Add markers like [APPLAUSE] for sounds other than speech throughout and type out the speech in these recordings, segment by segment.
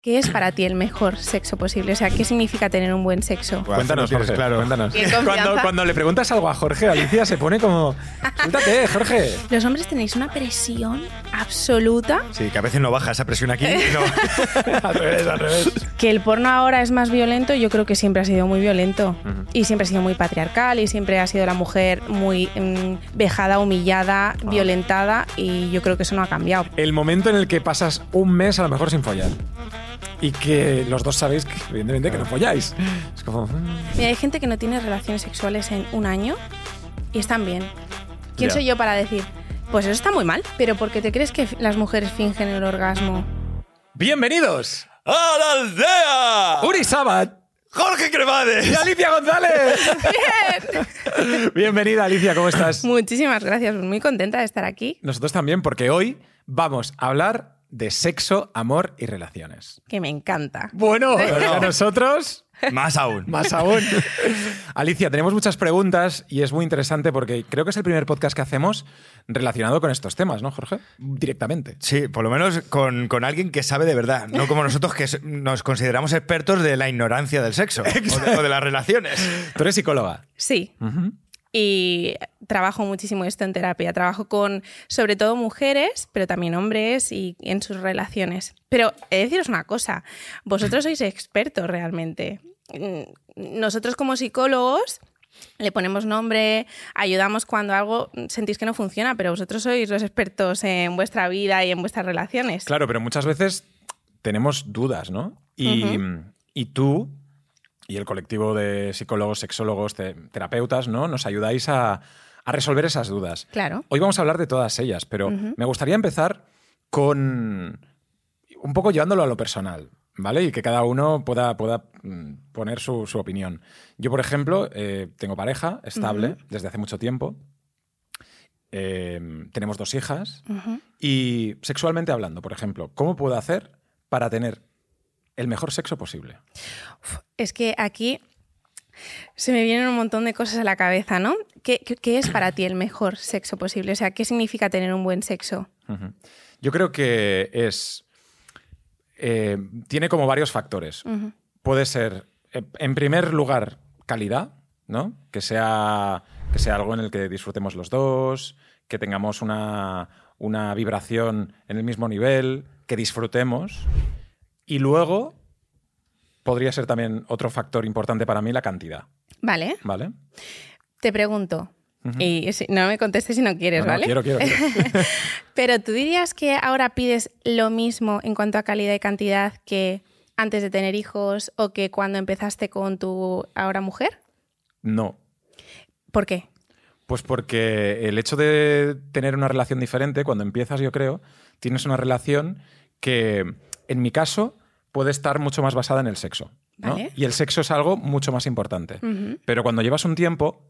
¿Qué es para ti el mejor sexo posible? O sea, ¿qué significa tener un buen sexo? Cuéntanos, Jorge, claro. Cuéntanos. Cuando, cuando le preguntas algo a Jorge, Alicia se pone como. Suéltate, Jorge. Los hombres tenéis una presión absoluta Sí, que a veces no baja esa presión aquí. No. [LAUGHS] al revés, al revés. que el porno ahora es más violento, yo creo que siempre ha sido muy violento. Y siempre ha sido muy patriarcal y siempre ha sido la mujer muy mm, vejada, humillada, violentada y yo creo que eso no ha cambiado. El momento en el que pasas un mes a lo mejor sin follar. Y que los dos sabéis, que, evidentemente, que no folláis. Es como. Mira, hay gente que no tiene relaciones sexuales en un año y están bien. ¿Quién soy yo para decir? Pues eso está muy mal. Pero ¿por qué te crees que las mujeres fingen el orgasmo? ¡Bienvenidos! ¡A la aldea! Uri Sabat ¡Jorge Cremades! y Alicia González. [LAUGHS] Bienvenida, Alicia, ¿cómo estás? Muchísimas gracias, muy contenta de estar aquí. Nosotros también, porque hoy vamos a hablar de sexo, amor y relaciones. Que me encanta. Bueno, [LAUGHS] a nosotros Más aún. Más aún. Alicia, tenemos muchas preguntas y es muy interesante porque creo que es el primer podcast que hacemos relacionado con estos temas, ¿no, Jorge? Directamente. Sí, por lo menos con, con alguien que sabe de verdad, no como nosotros que nos consideramos expertos de la ignorancia del sexo o de, o de las relaciones. Tú eres psicóloga. Sí. Y trabajo muchísimo esto en terapia. Trabajo con, sobre todo, mujeres, pero también hombres y en sus relaciones. Pero he de deciros una cosa, vosotros sois expertos realmente. Mm, Nosotros como psicólogos le ponemos nombre, ayudamos cuando algo sentís que no funciona, pero vosotros sois los expertos en vuestra vida y en vuestras relaciones. Claro, pero muchas veces tenemos dudas, ¿no? Y, y tú y el colectivo de psicólogos, sexólogos, te- terapeutas, ¿no? Nos ayudáis a, a resolver esas dudas. Claro. Hoy vamos a hablar de todas ellas, pero me gustaría empezar con un poco llevándolo a lo personal, ¿vale? Y que cada uno pueda, pueda mm, poner su, su opinión. Yo, por ejemplo, eh, tengo pareja estable desde hace mucho tiempo. Eh, tenemos dos hijas. Y sexualmente hablando, por ejemplo, ¿cómo puedo hacer para tener el mejor sexo posible? Es que aquí se me vienen un montón de cosas a la cabeza, ¿no? ¿Qué, es para ti el mejor sexo posible? O sea, ¿qué significa tener un buen sexo? Yo creo que es. eh, tiene como varios factores. Puede ser, eh, en primer lugar, calidad, ¿no? Que sea, que sea algo en el que disfrutemos los dos, que tengamos una, una vibración en el mismo nivel, que disfrutemos. Y luego podría ser también otro factor importante para mí la cantidad, Vale, ¿vale? te pregunto. Y si- no me contestes si no quieres, No, no, ¿vale? quiero, quiero, quiero. [LAUGHS] Pero tú dirías que ahora pides lo mismo en cuanto a calidad y cantidad que antes de tener hijos o que cuando empezaste con tu ahora mujer? No, ¿Por qué? Pues porque el hecho de tener una relación diferente, cuando empiezas, yo creo, tienes una relación que, en mi caso, puede estar mucho más basada en el sexo. ¿no? Vale. Y el sexo es algo mucho más importante. Pero cuando llevas un tiempo,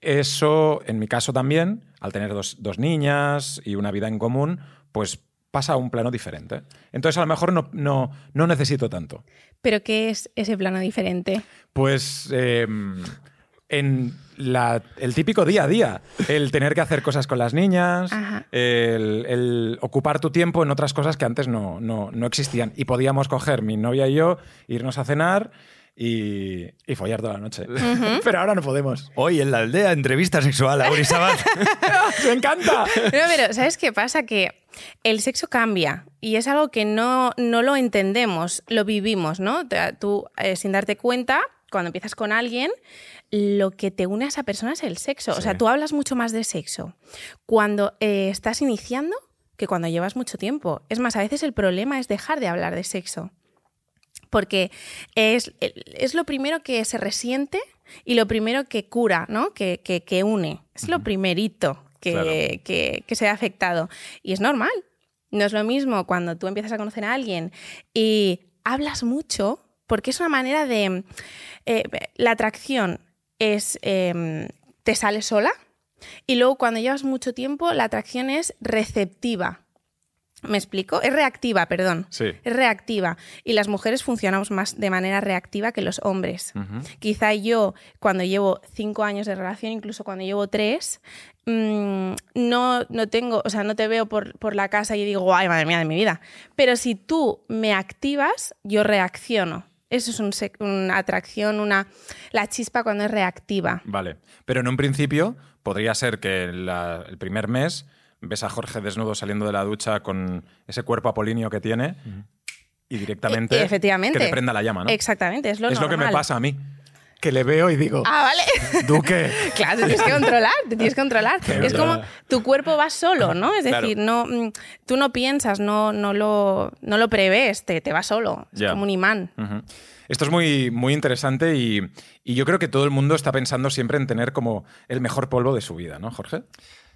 eso, en mi caso también, al tener dos, dos niñas y una vida en común, pues pasa a un plano diferente. Entonces, a lo mejor no, no, no necesito tanto. ¿Pero qué es ese plano diferente? Pues eh, en la- el típico día a día, el tener que hacer cosas con las niñas, el, el ocupar tu tiempo en otras cosas que antes no, no- no existían. Y podíamos coger mi novia y yo, irnos a cenar y, y follar toda la noche. [LAUGHS] Pero ahora no podemos. Hoy en la aldea, entrevista sexual a Uri Sabat. [LAUGHS] ¡Me encanta! No, pero ¿sabes qué pasa? Que el sexo cambia y es algo que no, no lo entendemos, lo vivimos, ¿no? Tú, eh, sin darte cuenta, cuando empiezas con alguien, lo que te une a esa persona es el sexo. O sea, tú hablas mucho más de sexo cuando eh, estás iniciando que cuando llevas mucho tiempo. Es más, a veces el problema es dejar de hablar de sexo. Porque es, es lo primero que se resiente y lo primero que cura, ¿no? Que, que- que une. Es lo primerito que, Claro. que- que se ha afectado. Y es normal. No es lo mismo cuando tú empiezas a conocer a alguien y hablas mucho, porque es una manera de... eh, la atracción es... eh, te sale sola y luego cuando llevas mucho tiempo la atracción es receptiva. ¿Me explico? Es reactiva, perdón. Sí. Es reactiva. Y las mujeres funcionamos más de manera reactiva que los hombres. Quizá yo, cuando llevo cinco años de relación, incluso cuando llevo tres, mm, no, no tengo, o sea, no te veo por, por la casa y digo, ay, madre mía de mi vida. Pero si tú me activas, yo reacciono. Eso es un una atracción, una la chispa cuando es reactiva. Vale. Pero en un principio podría ser que la- el primer mes ves a Jorge desnudo saliendo de la ducha con ese cuerpo apolíneo que tiene y directamente E- efectivamente. que te prenda la llama, ¿no? Exactamente, es lo es lo que me pasa a mí. Que le veo y digo, Ah, vale. Duque. [LAUGHS] Claro, te tienes que controlar, te tienes que controlar. Es verdad. como tu cuerpo va solo, ¿no? Es Claro. decir, no, mm, tú no piensas, no, no, lo, no lo prevés, te, te va solo. Es como un imán. Esto es muy, muy interesante y, y yo creo que todo el mundo está pensando siempre en tener como el mejor polvo de su vida, ¿no, Jorge?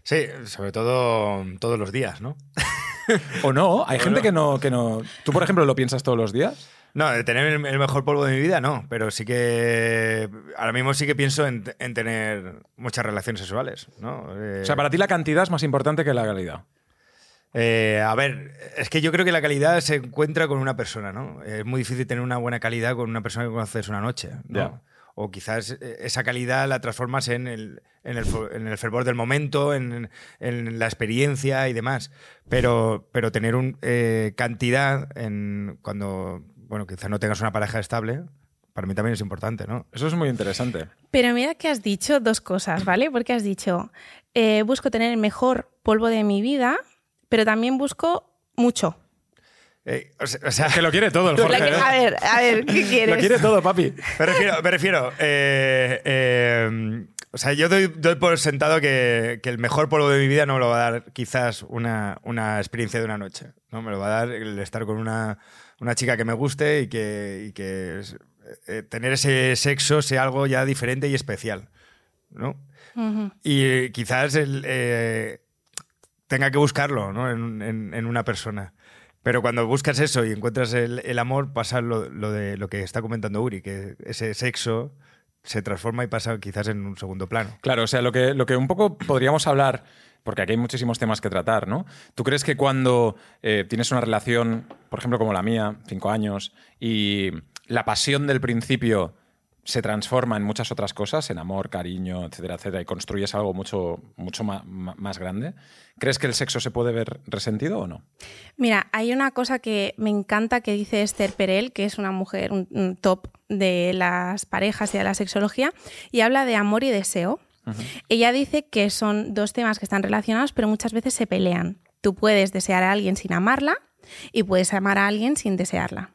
Sí, sobre todo todos los días, ¿no? [LAUGHS] O no, hay O gente no. que no, que no. ¿Tú, por ejemplo, lo piensas todos los días? No, de tener el, mejor polvo de mi vida, no. Pero sí que. Ahora mismo sí que pienso en, en tener muchas relaciones sexuales, ¿no? Eh, O sea, para ti la cantidad es más importante que la calidad. eh, a ver, es que yo creo que la calidad se encuentra con una persona, ¿no? Es muy difícil tener una buena calidad con una persona que conoces una noche, ¿no? O quizás eh, esa calidad la transformas en el, en el, en el fervor del momento, en, en la experiencia y demás. Pero, pero tener un, eh, cantidad en cuando, bueno, quizás no tengas una pareja estable, para mí también es importante, ¿no? Eso es muy interesante. Pero mira que has dicho dos cosas, ¿vale? Porque has dicho, eh, busco tener el mejor polvo de mi vida, pero también busco mucho. Eh, o sea- o sea, Que lo quiere todo el [LAUGHS] Jorge. Que- ¿eh? a ver, a ver, ¿qué [LAUGHS] quieres? Lo quiere todo, papi. Me refiero, me refiero eh, eh, o sea, yo doy, doy por sentado que, que el mejor polvo de mi vida no me lo va a dar quizás una, una experiencia de una noche. ¿no? Me lo va a dar el estar con una, una chica que me guste y que, y que es- eh, tener ese sexo sea algo ya diferente y especial. Y eh, quizás el, eh, tenga que buscarlo ¿no? en, en- en una persona. Pero cuando buscas eso y encuentras el, el amor, pasa lo, lo de lo que está comentando Uri, que ese sexo se transforma y pasa quizás en un segundo plano. Claro, o sea, lo que, lo que un poco podríamos hablar, porque aquí hay muchísimos temas que tratar, ¿no? ¿Tú crees que cuando eh, tienes una relación, por ejemplo, como la mía, cinco años, y la pasión del principio se transforma en muchas otras cosas, en amor, cariño, etcétera, etcétera, y construyes algo mucho, mucho más grande, ¿crees que el sexo se puede ver resentido o no? Mira, hay una cosa que me encanta que dice Esther Perel, que es una mujer, top de las parejas y de la sexología, y habla de amor y deseo. Ella dice que son dos temas que están relacionados, pero muchas veces se pelean. Tú puedes desear a alguien sin amarla y puedes amar a alguien sin desearla.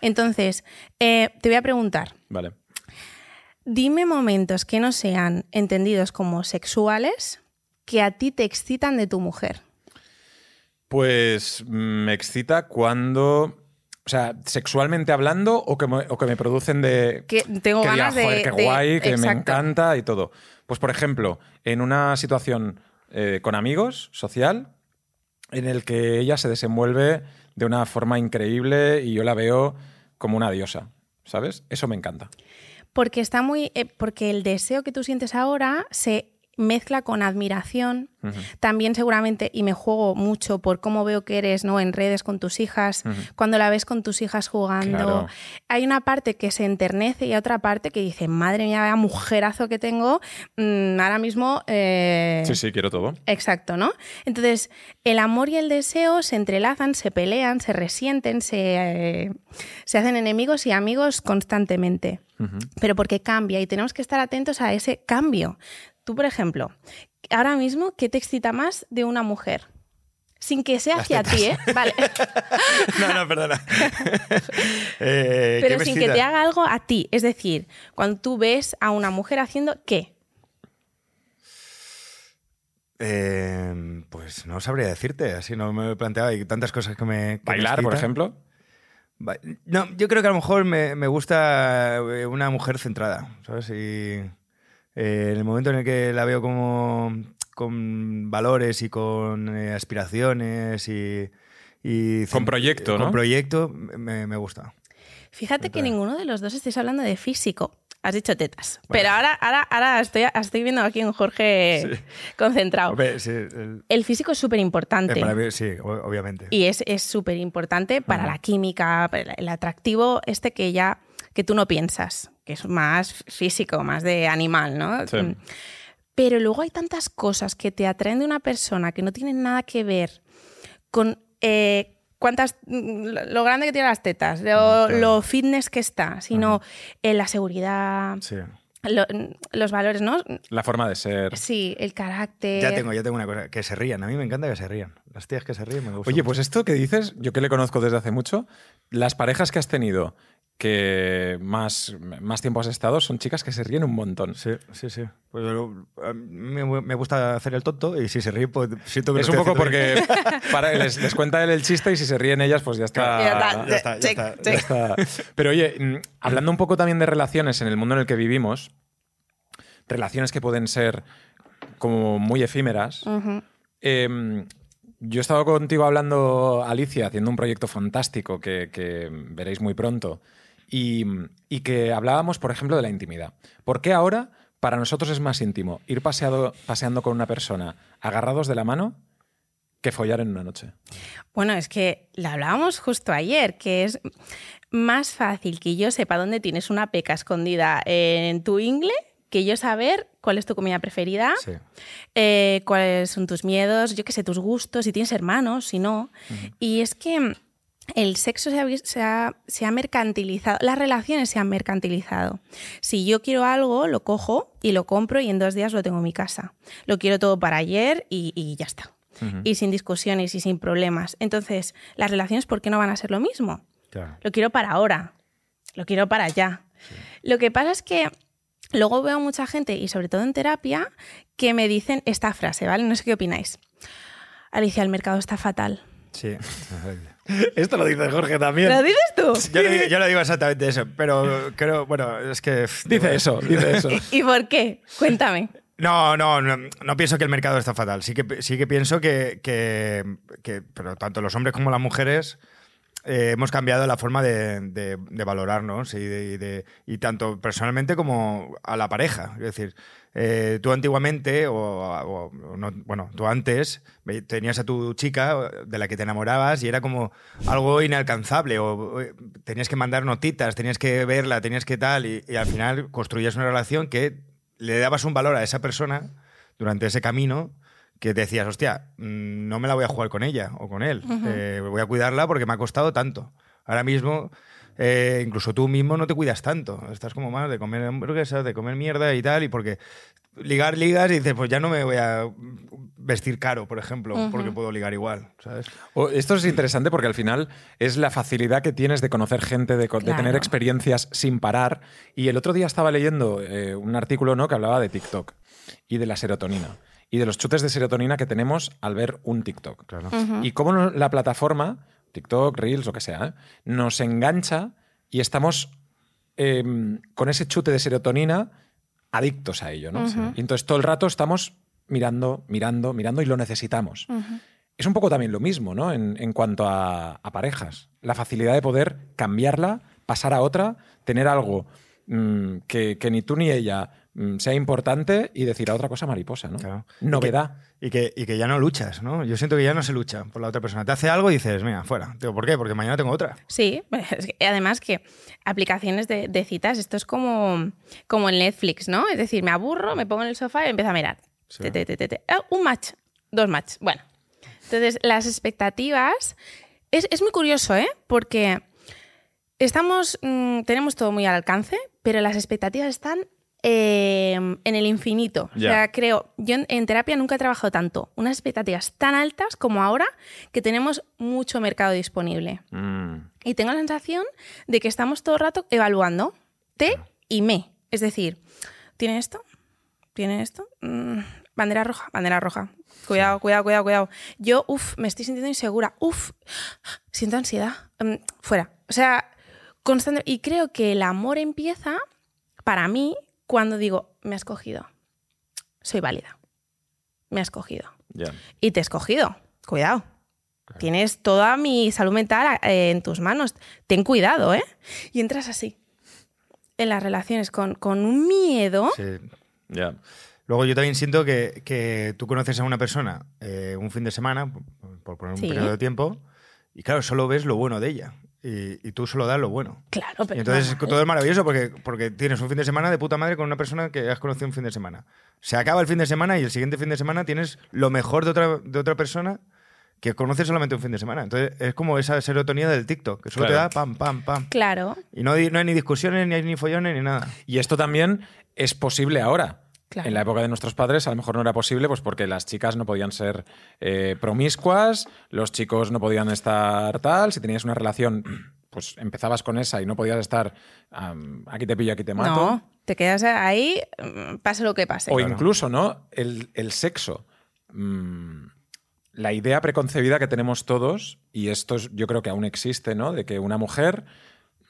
Entonces, eh, te voy a preguntar, Vale. dime momentos que no sean entendidos como sexuales que a ti te excitan de tu mujer. Pues me excita cuando. O sea, sexualmente hablando o que me, o que me producen de. Que tengo que diga, ganas de- "Joder, qué de- guay, que me encanta y todo. Pues, por ejemplo, en una situación eh, con amigos, social, en el que ella se desenvuelve de una forma increíble y yo la veo como una diosa, ¿sabes? Eso me encanta. Porque está muy. eh, porque el deseo que tú sientes ahora se mezcla con admiración. También seguramente, y me juego mucho por cómo veo que eres ¿no? en redes con tus hijas, cuando la ves con tus hijas jugando. Claro. Hay una parte que se enternece y hay otra parte que dice, madre mía, vaya mujerazo que tengo. mm, ahora mismo. eh, Sí, sí, quiero todo. Exacto, ¿no? Entonces, el amor y el deseo se entrelazan, se pelean, se resienten, se, eh, se hacen enemigos y amigos constantemente. Pero porque cambia y tenemos que estar atentos a ese cambio. Tú, por ejemplo, ahora mismo, ¿qué te excita más de una mujer? Sin que sea hacia ti, ¿eh? Vale. [LAUGHS] No, no, perdona. [LAUGHS] Eh, ¿qué Pero sin que te haga algo a ti. Es decir, cuando tú ves a una mujer haciendo qué. Eh, pues no sabría decirte, así no me lo he planteado. Hay tantas cosas que me. que me Bailar, por ejemplo. Ba- No, yo creo que a lo mejor me, me gusta eh, una mujer centrada, ¿sabes? Y eh, en el momento en el que la veo como con valores y con eh, aspiraciones y, y Con proyecto, con ¿no? proyecto, me, me gusta. Fíjate que ninguno de los dos estáis hablando de físico. Has dicho tetas. Pero ahora, ahora, ahora estoy, estoy viendo aquí un Jorge concentrado. Hombre, sí, el- El físico es súper eh, importante. sí, obviamente. Y es es súper importante para la química, para el- el atractivo este que ya que tú no piensas, que es más físico, más de animal, ¿no? Sí. Mm. Pero luego hay tantas cosas que te atraen de una persona que no tienen nada que ver con eh, cuántas mm, lo grande que tiene las tetas, lo, claro. lo fitness que está, sino en la seguridad, Sí. lo- los valores, ¿no? La forma de ser. Sí, el carácter. Ya tengo, ya tengo una cosa. Que se rían. A mí me encanta que se rían. Las tías que se ríen me gustan. Oye, pues esto que dices, yo que le conozco desde hace mucho, las parejas que has tenido que más, más tiempo has estado son chicas que se ríen un montón. Sí, sí, sí. Pues me, me gusta hacer el tonto y si se ríe, pues siento que Es lo un poco porque para, les, les cuenta él el chiste y si se ríen ellas, pues ya está. Ya está. Ya está, ya Check, está. check. Ya está. Pero oye, mm, hablando un poco también de relaciones en el mundo en el que vivimos, relaciones que pueden ser como muy efímeras. Eh, yo he estado contigo hablando, Alicia, haciendo un proyecto fantástico que, que veréis muy pronto y, y que hablábamos, por ejemplo, de la intimidad. ¿Por qué ahora para nosotros es más íntimo ir paseado, paseando con una persona agarrados de la mano que follar en una noche? Bueno, es que lo hablábamos justo ayer, que es más fácil que yo sepa dónde tienes una peca escondida en tu ingle que yo saber cuál es tu comida preferida, Sí. eh, cuáles son tus miedos, yo qué sé, tus gustos, si tienes hermanos, si no. Y es que el sexo se ha, vis- se ha- se ha mercantilizado, las relaciones se han mercantilizado. Si yo quiero algo, lo cojo y lo compro y en dos días lo tengo en mi casa. Lo quiero todo para ayer y, y ya está. Y sin discusiones y sin problemas. Entonces, las relaciones, ¿por qué no van a ser lo mismo? Claro. Lo quiero para ahora. Lo quiero para allá. Lo que pasa es que luego veo mucha gente, y sobre todo en terapia, que me dicen esta frase, ¿vale? No sé qué opináis. Alicia, el mercado está fatal. Sí. [LAUGHS] Esto lo dice Jorge también. ¿Lo dices tú? Yo no, digo- yo no digo exactamente eso, pero creo, bueno, es que... Dice eso, dice eso. [LAUGHS] ¿Y por qué? Cuéntame. No, no, no, no pienso que el mercado está fatal. Sí que, sí que pienso que, que- que- pero tanto los hombres como las mujeres eh, hemos cambiado la forma de, de- de valorarnos y, de- y de- y tanto personalmente como a la pareja. Es decir, eh, tú antiguamente, o, o- o no- bueno, tú antes tenías a tu chica de la que te enamorabas y era como algo inalcanzable, o, o, tenías que mandar notitas, tenías que verla, tenías que tal, y, y al final construías una relación que le dabas un valor a esa persona durante ese camino que decías, hostia, mm, no me la voy a jugar con ella o con él, Eh, voy a cuidarla porque me ha costado tanto. Ahora mismo, eh, incluso tú mismo no te cuidas tanto, estás como más de comer hamburguesas, de comer mierda y tal, y porque ligar, ligas y dices, pues ya no me voy a vestir caro, por ejemplo, porque puedo ligar igual, ¿sabes? O- Esto es interesante porque al final es la facilidad que tienes de conocer gente, de, tener experiencias sin parar. Y el otro día estaba leyendo eh, un artículo ¿no? que hablaba de TikTok y de la serotonina y de los chutes de serotonina que tenemos al ver un TikTok. Claro. Y cómo la plataforma, TikTok, Reels, lo que sea, ¿eh? nos engancha y estamos eh, con ese chute de serotonina adictos a ello. ¿no? Y entonces todo el rato estamos mirando, mirando, mirando y lo necesitamos. Es un poco también lo mismo, ¿no? En, en cuanto a, a parejas. La facilidad de poder cambiarla, pasar a otra, tener algo mm, que, que ni tú ni ella sea importante y decir a otra cosa mariposa, ¿no? Claro. Novedad. Y que, y que ya no luchas, ¿no? Yo siento que ya no se lucha por la otra persona. Te hace algo y dices, mira, fuera. Digo, ¿por qué? Porque mañana tengo otra. Sí, [LAUGHS] además que aplicaciones de, de citas, esto es como, como el Netflix, ¿no? Es decir, me aburro, me pongo en el sofá y empiezo a mirar. Sí. Te, te, te, te, te. Ah, un match, dos match. Bueno, entonces las expectativas... Es, es muy curioso, ¿eh? Porque estamos, mm, tenemos todo muy al alcance, pero las expectativas están eh, en el infinito. O Ya. sea, creo, yo en, en terapia nunca he trabajado tanto, unas expectativas tan altas como ahora que tenemos mucho mercado disponible. Mm. Y tengo la sensación de que estamos todo el rato evaluando te y me. Es decir, ¿tiene esto? ¿Tiene esto? Mm, bandera roja, bandera roja. Cuidado, cuidado, cuidado, cuidado. Yo, uff, me estoy sintiendo insegura. Uff, siento ansiedad. Mm, fuera. O sea, constante. Y creo que el amor empieza, para mí, cuando digo, me has cogido. Soy válida. Me has cogido. Y te he escogido. Cuidado. Tienes toda mi salud mental eh, en tus manos. Ten cuidado, ¿eh? Y entras así. en las relaciones con, con un miedo. Sí. Ya. Luego yo también siento que, que tú conoces a una persona eh, un fin de semana, por, por poner un Sí. periodo de tiempo, y claro, solo ves lo bueno de ella. Y, y tú solo das lo bueno. Claro, Y pero. entonces todo es maravilloso porque, porque tienes un fin de semana de puta madre con una persona que has conocido un fin de semana. Se acaba el fin de semana y el siguiente fin de semana tienes lo mejor de otra, de otra persona que conoces solamente un fin de semana. Entonces es como esa serotonina del TikTok, que solo te Claro. da pam, pam, pam. Claro, Y no, hay- no hay ni discusiones, ni hay ni follones, ni nada. Y esto también es posible ahora. Claro. En la época de nuestros padres a lo mejor no era posible pues porque las chicas no podían ser eh, promiscuas, los chicos no podían estar tal, si tenías una relación [CLEARS THROAT] pues empezabas con esa y no podías estar aquí te pillo, aquí te mato. no, te quedas ahí, mm, pase lo que pase. O incluso, ¿no? El, el sexo. Mm, la idea preconcebida que tenemos todos, y esto es- yo creo que aún existe, ¿no? De que una mujer,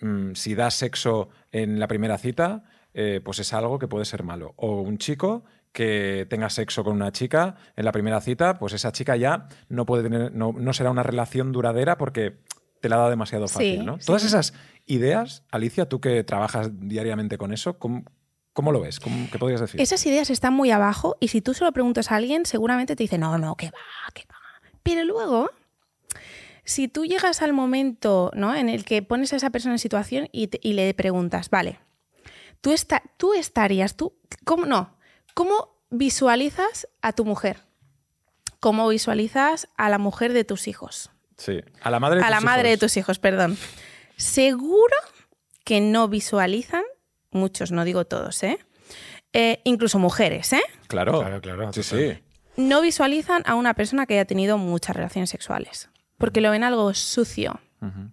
mm, si da sexo en la primera cita, eh, pues es algo que puede ser malo. O un chico que tenga sexo con una chica en la primera cita, pues esa chica ya no puede tener, no, no será una relación duradera porque te la dado demasiado fácil, Sí, ¿no? sí, Todas esas ideas, Alicia, tú que trabajas diariamente con eso, ¿cómo, cómo lo ves? ¿Cómo- ¿Qué podrías decir? Esas ideas están muy abajo y si tú se lo preguntas a alguien, seguramente te dice, no, no, que va, que va. Pero luego, si tú llegas al momento ¿no? en el que pones a esa persona en situación y, te- y le preguntas, vale, tú, esta- tú estarías, tú, ¿cómo no? ¿Cómo visualizas a tu mujer? ¿Cómo visualizas a la mujer de tus hijos? Sí. A la madre de a la tus madre de hijos. tus hijos, perdón. Seguro que no visualizan, muchos, no digo todos, ¿eh? Eh, incluso mujeres, ¿eh? Claro, Claro, claro, Sí, sí. No visualizan a una persona que haya tenido muchas relaciones sexuales, porque lo ven algo sucio,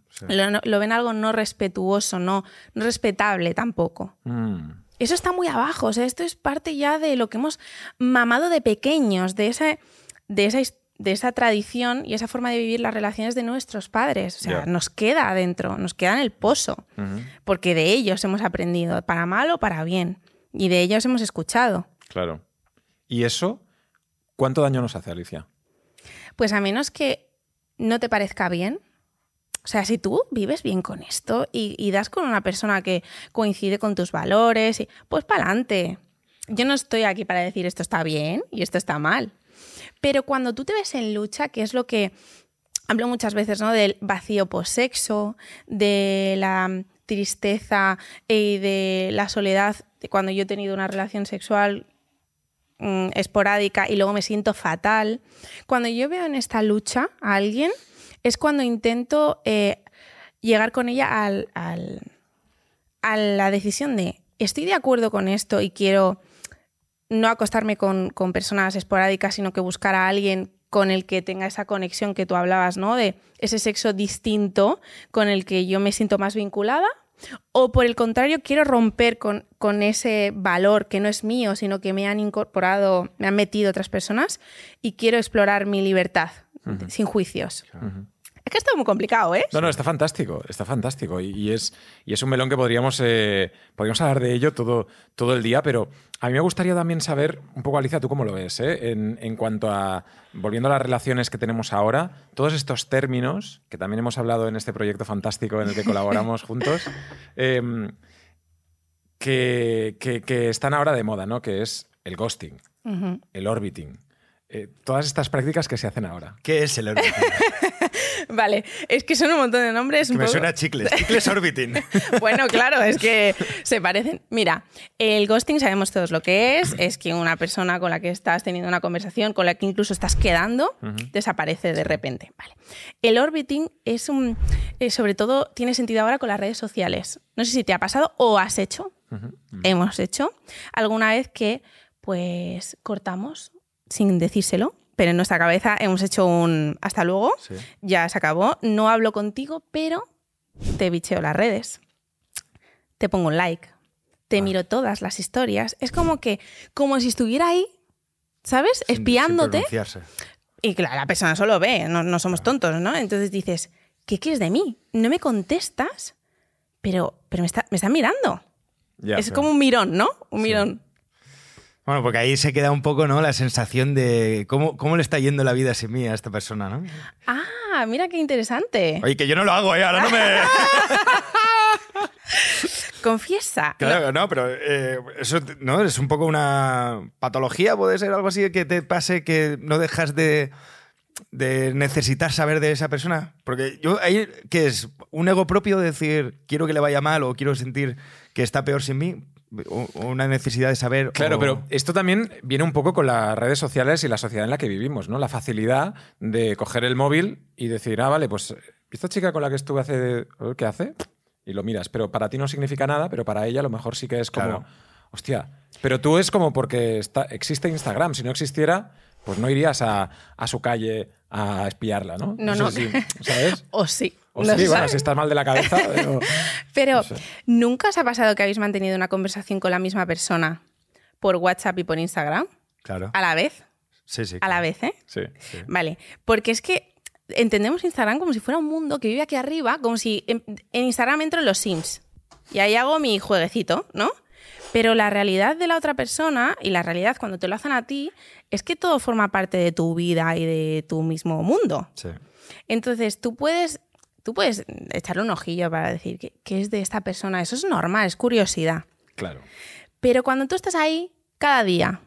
Sí. lo, ven algo no respetuoso, no, no respetable tampoco. Mm. Eso está muy abajo, o sea, esto es parte ya de lo que hemos mamado de pequeños, de esa, de esa, de esa tradición y esa forma de vivir las relaciones de nuestros padres. O sea, nos queda adentro, nos queda en el pozo, porque de ellos hemos aprendido, para mal o para bien, y de ellos hemos escuchado. Claro. ¿Y eso cuánto daño nos hace, Alicia? Pues a menos que no te parezca bien. O sea, si tú vives bien con esto y, y das con una persona que coincide con tus valores, y, pues para adelante. Yo no estoy aquí para decir esto está bien y esto está mal. Pero cuando tú te ves en lucha, que es lo que hablo muchas veces, ¿no? Del vacío posexo, de la tristeza y de la soledad cuando yo he tenido una relación sexual mm, esporádica y luego me siento fatal. Cuando yo veo en esta lucha a alguien, es cuando intento eh, llegar con ella al- a la decisión de estoy de acuerdo con esto y quiero no acostarme con, con personas esporádicas, sino que buscar a alguien con el que tenga esa conexión que tú hablabas, ¿no? De ese sexo distinto con el que yo me siento más vinculada. O por el contrario, quiero romper con, con ese valor que no es mío, sino que me han incorporado, me han metido otras personas y quiero explorar mi libertad sin juicios. Es que esto es muy complicado, ¿eh? No, no, está fantástico, está fantástico. Y, y es, y es un melón que podríamos, eh, podríamos hablar de ello todo, todo el día, pero a mí me gustaría también saber, un poco, Alicia, tú cómo lo ves, eh? en, en cuanto a, volviendo a las relaciones que tenemos ahora, todos estos términos, que también hemos hablado en este proyecto fantástico en el que colaboramos [LAUGHS] juntos, em, que, que- que están ahora de moda, ¿no? Que es el ghosting, el orbiting. Eh, todas estas prácticas que se hacen ahora. ¿Qué es el orbiting? [LAUGHS] Vale, es que son un montón de nombres. que un me poco- suena a chicles. Chicles orbiting. [LAUGHS] Bueno, claro, es que se parecen. Mira, el ghosting sabemos todos lo que es. [CLEARS THROAT] Es que una persona con la que estás teniendo una conversación, con la que incluso estás quedando, desaparece de repente. Vale. El orbiting es un. eh, sobre todo tiene sentido ahora con las redes sociales. No sé si te ha pasado o has hecho. Hemos hecho alguna vez que, pues, cortamos sin decírselo. Pero en nuestra cabeza hemos hecho un hasta luego, Sí. ya se acabó, no hablo contigo, pero te bicheo las redes, te pongo un like, te miro todas las historias. Es como que, como si estuviera ahí, ¿sabes? Sin- Espiándote. y claro, la persona solo ve, no, no somos tontos, ¿no? Entonces dices, ¿qué quieres de mí? No me contestas, pero, pero me, está, me están mirando. Ya, es como un mirón, ¿no? Un Sí. mirón. Bueno, porque ahí se queda un poco, ¿no? La sensación de cómo, cómo le está yendo la vida sin mí a esta persona, ¿no? Ah, mira qué interesante. Oye, que yo no lo hago, ¿eh? Ahora no me... [LAUGHS] Confiesa. Claro, no, pero eh, eso no es un poco una patología, puede ser algo así que te pase que no dejas de, de necesitar saber de esa persona. Porque yo ahí, ¿qué es? ¿Un ego propio de decir quiero que le vaya mal o quiero sentir que está peor sin mí? Una necesidad de saber. Claro, o- pero esto también viene un poco con las redes sociales y la sociedad en la que vivimos, ¿no? La facilidad de coger el móvil y decir, ah, vale, pues esta chica con la que estuve hace. ¿Qué hace? Y lo miras. Pero para ti no significa nada, pero para ella a lo mejor sí que es como. Claro. Hostia. Pero tú es como porque está, existe Instagram. Si no existiera, pues no irías a, a su calle a espiarla, ¿no? No, no. si- ¿Sabes? [LAUGHS] O sí. O no sí, bueno, si estás mal de la cabeza. [LAUGHS] pero- Pero No sé. ¿nunca os ha pasado que habéis mantenido una conversación con la misma persona por WhatsApp y por Instagram? Claro. A la vez. Sí, sí. A la vez, ¿eh? Sí. Vale. Porque es que entendemos Instagram como si fuera un mundo que vive aquí arriba, como si en, en Instagram entro en los Sims y ahí hago mi jueguecito, ¿no? Pero la realidad de la otra persona y la realidad cuando te lo hacen a ti es que todo forma parte de tu vida y de tu mismo mundo. Sí. Entonces, tú puedes, tú puedes echarle un ojillo para decir qué, qué es de esta persona. Eso es normal, es curiosidad. Claro. Pero cuando tú estás ahí cada día,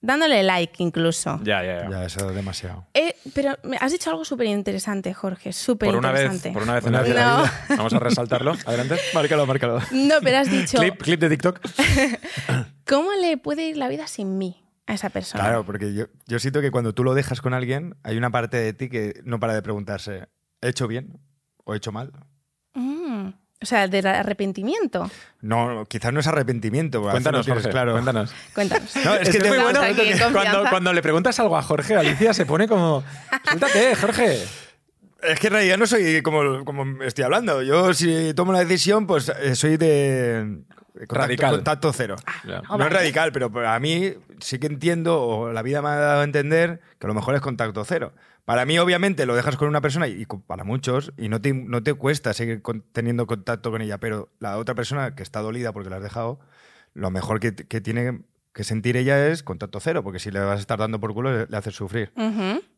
dándole like incluso. Ya, ya, ya. Ya, eso es demasiado. Eh, pero me has dicho algo súper interesante, Jorge, súper Por una vez, interesante. por una vez en Una la vez vida. en la vida. Vamos a resaltarlo. [LAUGHS] Adelante. Márcalo, márcalo. No, pero has dicho, Clip, clip de TikTok. [LAUGHS] ¿cómo le puede ir la vida sin mí a esa persona? Claro, porque yo, yo siento que cuando tú lo dejas con alguien, hay una parte de ti que no para de preguntarse, ¿he hecho bien o he hecho mal? Mm, o sea, del arrepentimiento. No, quizás no es arrepentimiento. no Cuéntanos, tienes Jorge. claro. Cuéntanos. Cuéntanos. No, es que te- muy bueno. Cuando, le preguntas algo a Jorge, Alicia se pone como. Suéltate, Jorge. Es que en realidad no soy como, como estoy hablando. Yo si tomo una decisión, pues eh, soy de contacto, Radical. contacto cero. Ya. Oh, no vale. es radical, pero a mí sí que entiendo, o la vida me ha dado a entender, que a lo mejor es contacto cero. Para mí, obviamente, lo dejas con una persona y para muchos, y no te, no te cuesta seguir con- teniendo contacto con ella, pero la otra persona que está dolida porque la has dejado, lo mejor que, que tiene que sentir ella es contacto cero, porque si le vas a estar dando por culo, le, le haces sufrir.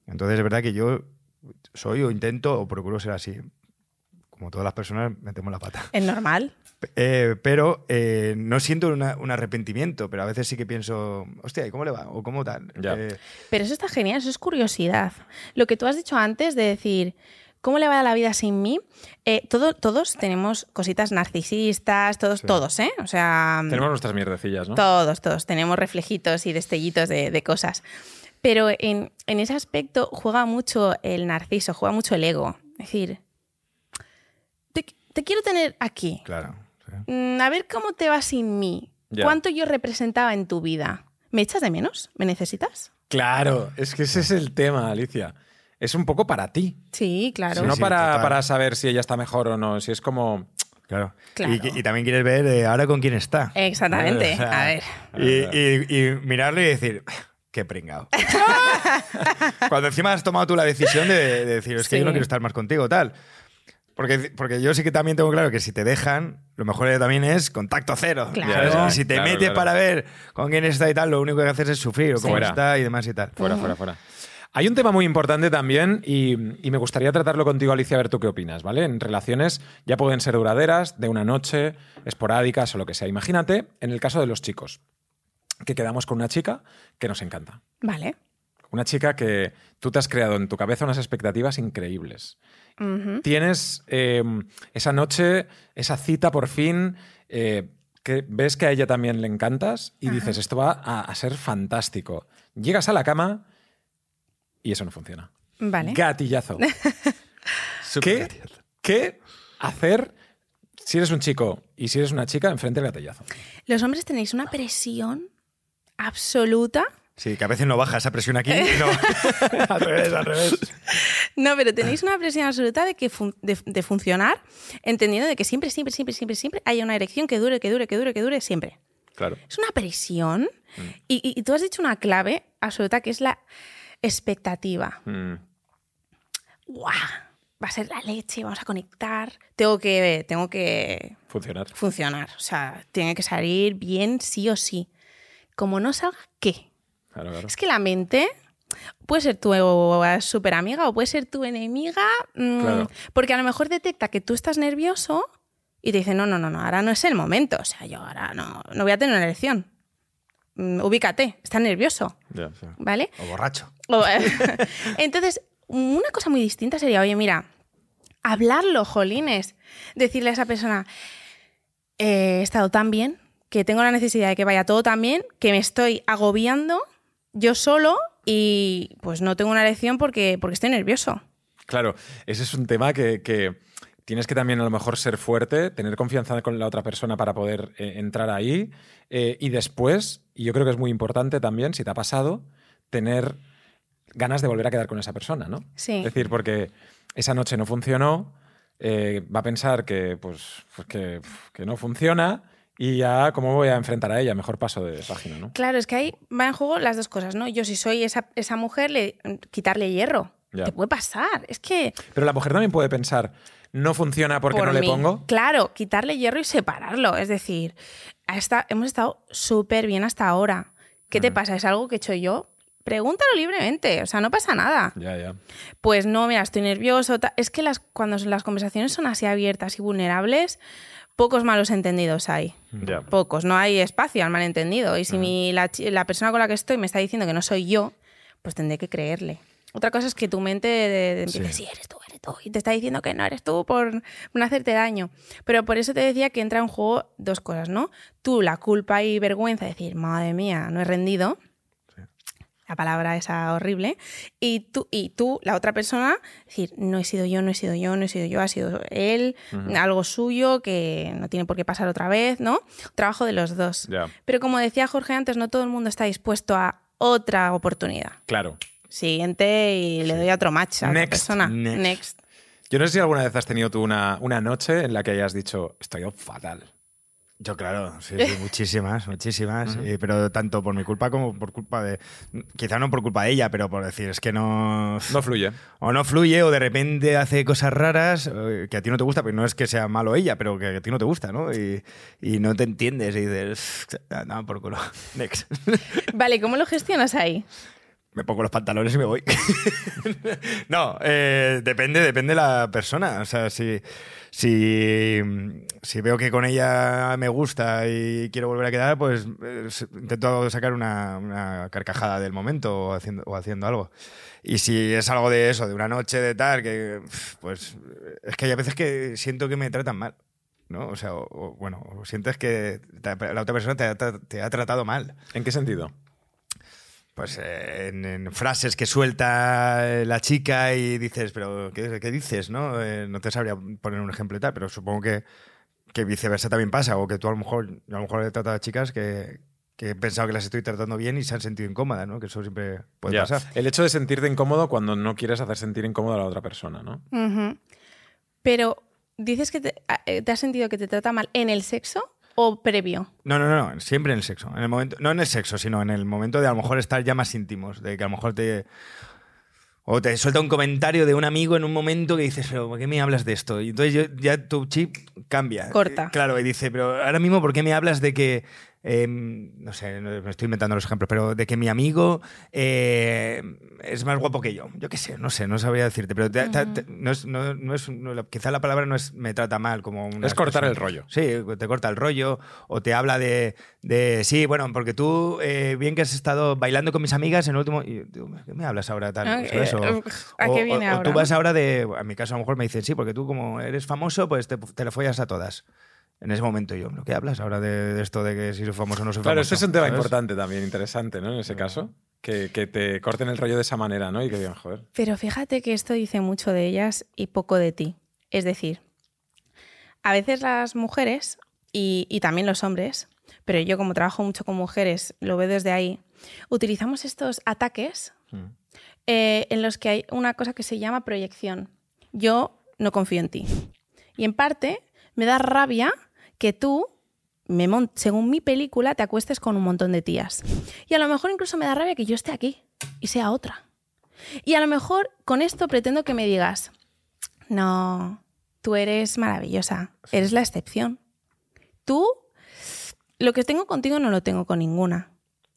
Entonces es verdad que yo soy o intento o procuro ser así. Como todas las personas, metemos la pata. Es normal. [LAUGHS] Eh, pero eh, no siento una- un arrepentimiento, pero a veces sí que pienso, hostia, ¿y cómo le va? ¿O cómo tal? Ya. Eh, Pero eso está genial, eso es curiosidad. Lo que tú has dicho antes de decir, ¿cómo le va la vida sin mí? Eh, todo- todos tenemos cositas narcisistas, todos, Sí. todos, ¿eh? O sea, Tenemos nuestras mierdecillas, ¿no? todos, todos tenemos reflejitos y destellitos de, de cosas. Pero en, en ese aspecto juega mucho el narciso, juega mucho el ego. Es decir, te, quiero tener aquí. claro. sí. Mm, A ver cómo te va sin mí. Ya. ¿Cuánto yo representaba en tu vida? ¿Me echas de menos? ¿Me necesitas? Claro, es que ese es el tema, Alicia. Es un poco para ti. Sí, claro. Sí, no sí, para, para saber si ella está mejor o no. Si es como. Claro. Claro. Y, también quieres ver eh, ahora con quién está. Exactamente. [LAUGHS] O sea, A ver. Y, y- y mirarle y decir, qué pringado. [LAUGHS] Cuando encima has tomado tú la decisión de, de decir, es que Sí. yo no quiero estar más contigo, tal. Porque, porque yo sí que también tengo claro que si te dejan, lo mejor también es contacto cero. Claro. Si te Claro, metes claro. para ver con quién está y tal, lo único que haces es sufrir o cómo Fuera. está y demás y tal. Fuera, fuera, fuera. Hay un tema muy importante también y, y me gustaría tratarlo contigo, Alicia, a ver tú qué opinas, ¿vale? En relaciones ya pueden ser duraderas, de una noche, esporádicas o lo que sea. Imagínate en el caso de los chicos, que quedamos con una chica que nos encanta. Vale. Una chica que tú te has creado en tu cabeza unas expectativas increíbles. Tienes eh, esa noche, esa cita por fin, eh, que ves que a ella también le encantas y dices, esto va a, a ser fantástico. Llegas a la cama y eso no funciona. Vale. Gatillazo. [LAUGHS] ¿Qué, ¿Qué hacer si eres un chico y si eres una chica enfrente del gatillazo? Los hombres tenéis una presión absoluta. Sí, que a veces no baja esa presión aquí. No. [LAUGHS] al revés, al revés. No, pero tenéis una presión absoluta de, que fun- de, de funcionar, entendiendo de que siempre, siempre, siempre, siempre, siempre haya una erección que dure, que dure, que dure, que dure siempre. Claro. Es una presión. Y, y- y tú has dicho una clave absoluta que es la expectativa. Mm, ¡Guau! Va a ser la leche, vamos a conectar. Tengo que, tengo que funcionar. funcionar. O sea, tiene que salir bien sí o sí. Como no salga, ¿qué? Claro, claro. Es que la mente puede ser tu super amiga o puede ser tu enemiga, mm, Claro. porque a lo mejor detecta que tú estás nervioso y te dice, no, no, no, no, ahora no es el momento. O sea, yo ahora no, no voy a tener una elección. Mm, ubícate, está nervioso, sí. ¿vale? O borracho. O, [LAUGHS] Entonces, una cosa muy distinta sería, oye, mira, hablarlo, jolines. Decirle a esa persona, "Eh, he estado tan bien, que tengo la necesidad de que vaya todo tan bien, que me estoy agobiando yo solo y pues no tengo una elección porque, porque estoy nervioso. Claro, ese es un tema que, que tienes que también a lo mejor ser fuerte, tener confianza con la otra persona para poder eh, entrar ahí. eh, y después, y yo creo que es muy importante también, si te ha pasado, tener ganas de volver a quedar con esa persona, ¿no? Sí. Es decir, porque esa noche no funcionó, eh, va a pensar que, pues, pues que, que no funciona y ya, ¿cómo voy a enfrentar a ella? Mejor paso de página, ¿no? Claro, es que ahí va en juego las dos cosas, ¿no? Yo si soy esa, esa mujer, le, quitarle hierro. Ya. Te puede pasar. Es que... Pero la mujer también puede pensar, no funciona porque por no le pongo. Claro, quitarle hierro y separarlo. Es decir, ha esta- hemos estado súper bien hasta ahora. ¿Qué te pasa? ¿Es algo que he hecho yo? Pregúntalo libremente, o sea, no pasa nada. Ya, ya. Pues no, mira, estoy nervioso. Es que las, cuando las conversaciones son así abiertas y vulnerables, pocos malos entendidos hay. Ya. Pocos, no hay espacio al malentendido. Y si mi- la, persona con la que estoy me está diciendo que no soy yo, pues tendré que creerle. Otra cosa es que tu mente de- empiece, sí, eres tú, eres tú, y te está diciendo que no eres tú por no hacerte daño. Pero por eso te decía que entra en juego dos cosas, ¿no? Tú, la culpa y vergüenza, de decir, madre mía, no he rendido. La palabra esa horrible. Y tú, y tú, la otra persona, decir, no he sido yo, no he sido yo, no he sido yo, ha sido él, algo suyo que no tiene por qué pasar otra vez, ¿no? Trabajo de los dos. Pero como decía Jorge antes, no todo el mundo está dispuesto a otra oportunidad. Claro. Siguiente y le doy otro match a otra Next, persona. next. Next. Yo no sé si alguna vez has tenido tú una, una noche en la que hayas dicho, estoy fatal. Yo, claro, sí, [LAUGHS] sí, muchísimas, muchísimas. Eh, pero tanto por mi culpa como por culpa de. Quizá no por culpa de ella, pero por decir, es que no. [LAUGHS] No fluye. O no fluye, o de repente hace cosas raras eh, que a ti no te gusta, pero no es que sea malo ella, pero que a ti no te gusta, ¿no? Y, y no te entiendes y dices, no, por culo. [LAUGHS] Next. Vale, ¿cómo lo gestionas ahí? Me pongo los pantalones y me voy. [LAUGHS] no, eh, depende, depende de la persona. O sea, si, si, si veo que con ella me gusta y quiero volver a quedar, pues eh, intento sacar una, una carcajada del momento o haciendo, o haciendo algo. Y si es algo de eso, de una noche de tal, que pues es que hay veces que siento que me tratan mal. ¿no? O sea, o- o, bueno, sientes que te- la otra persona te ha, te ha tratado mal ¿En qué sentido? Pues eh, en, en frases que suelta eh, la chica y dices, pero ¿qué, qué dices? No? Eh, no te sabría poner un ejemplo y tal, pero supongo que, que viceversa también pasa, o que tú a lo mejor, yo a lo mejor he tratado a chicas que, que he pensado que las estoy tratando bien y se han sentido incómodas, ¿no? Que eso siempre puede Ya. pasar. El hecho de sentirte incómodo cuando no quieres hacer sentir incómodo a la otra persona, ¿no? Pero, ¿dices que te, eh, te has sentido que te trata mal en el sexo o previo? No, no, no, no, siempre en el sexo. En el momento, no en el sexo, sino en el momento de a lo mejor estar ya más íntimos, de que a lo mejor te... O te suelta un comentario de un amigo en un momento que dices, pero ¿por qué me hablas de esto? Y entonces yo- ya tu chip cambia. Corta. Claro, y dice, pero ahora mismo, ¿por qué me hablas de que, eh, no sé, no- me estoy inventando los ejemplos, pero de que mi amigo eh, es más guapo que yo? Yo qué sé, no sé, no sabría decirte, pero te- te- te- no es, no- no es- no- la- quizá la palabra no es me trata mal como una Es cortar el expresión. rollo. Sí, te corta el rollo o te habla de, de sí, bueno, porque tú, eh, bien que has estado bailando con mis amigas en el último... Y, digo, ¿Qué me hablas ahora tal? Ah, eso? eh, ¿a O- qué o- viene o ahora, tú vas ahora de... En mi caso a lo mejor me dicen, sí, porque tú como eres famoso, pues te, te la follas a todas. En ese momento yo, ¿no? ¿qué hablas ahora de, de esto de que si soy famoso o no soy Claro, famoso? este es un tema ¿sabes? importante también, interesante, ¿no? En ese caso. Que, que te corten el rollo de esa manera, ¿no? Y que digan, joder. Pero fíjate que esto dice mucho de ellas y poco de ti. Es decir, a veces las mujeres y, y también los hombres, pero yo como trabajo mucho con mujeres, lo veo desde ahí, utilizamos estos ataques Mm. eh, en los que hay una cosa que se llama proyección. Yo no confío en ti. Y en parte me da rabia que tú, me según mi película, te acuestes con un montón de tías. Y a lo mejor incluso me da rabia que yo esté aquí y sea otra. Y a lo mejor con esto pretendo que me digas, no, tú eres maravillosa, eres la excepción. Tú, lo que tengo contigo no lo tengo con ninguna.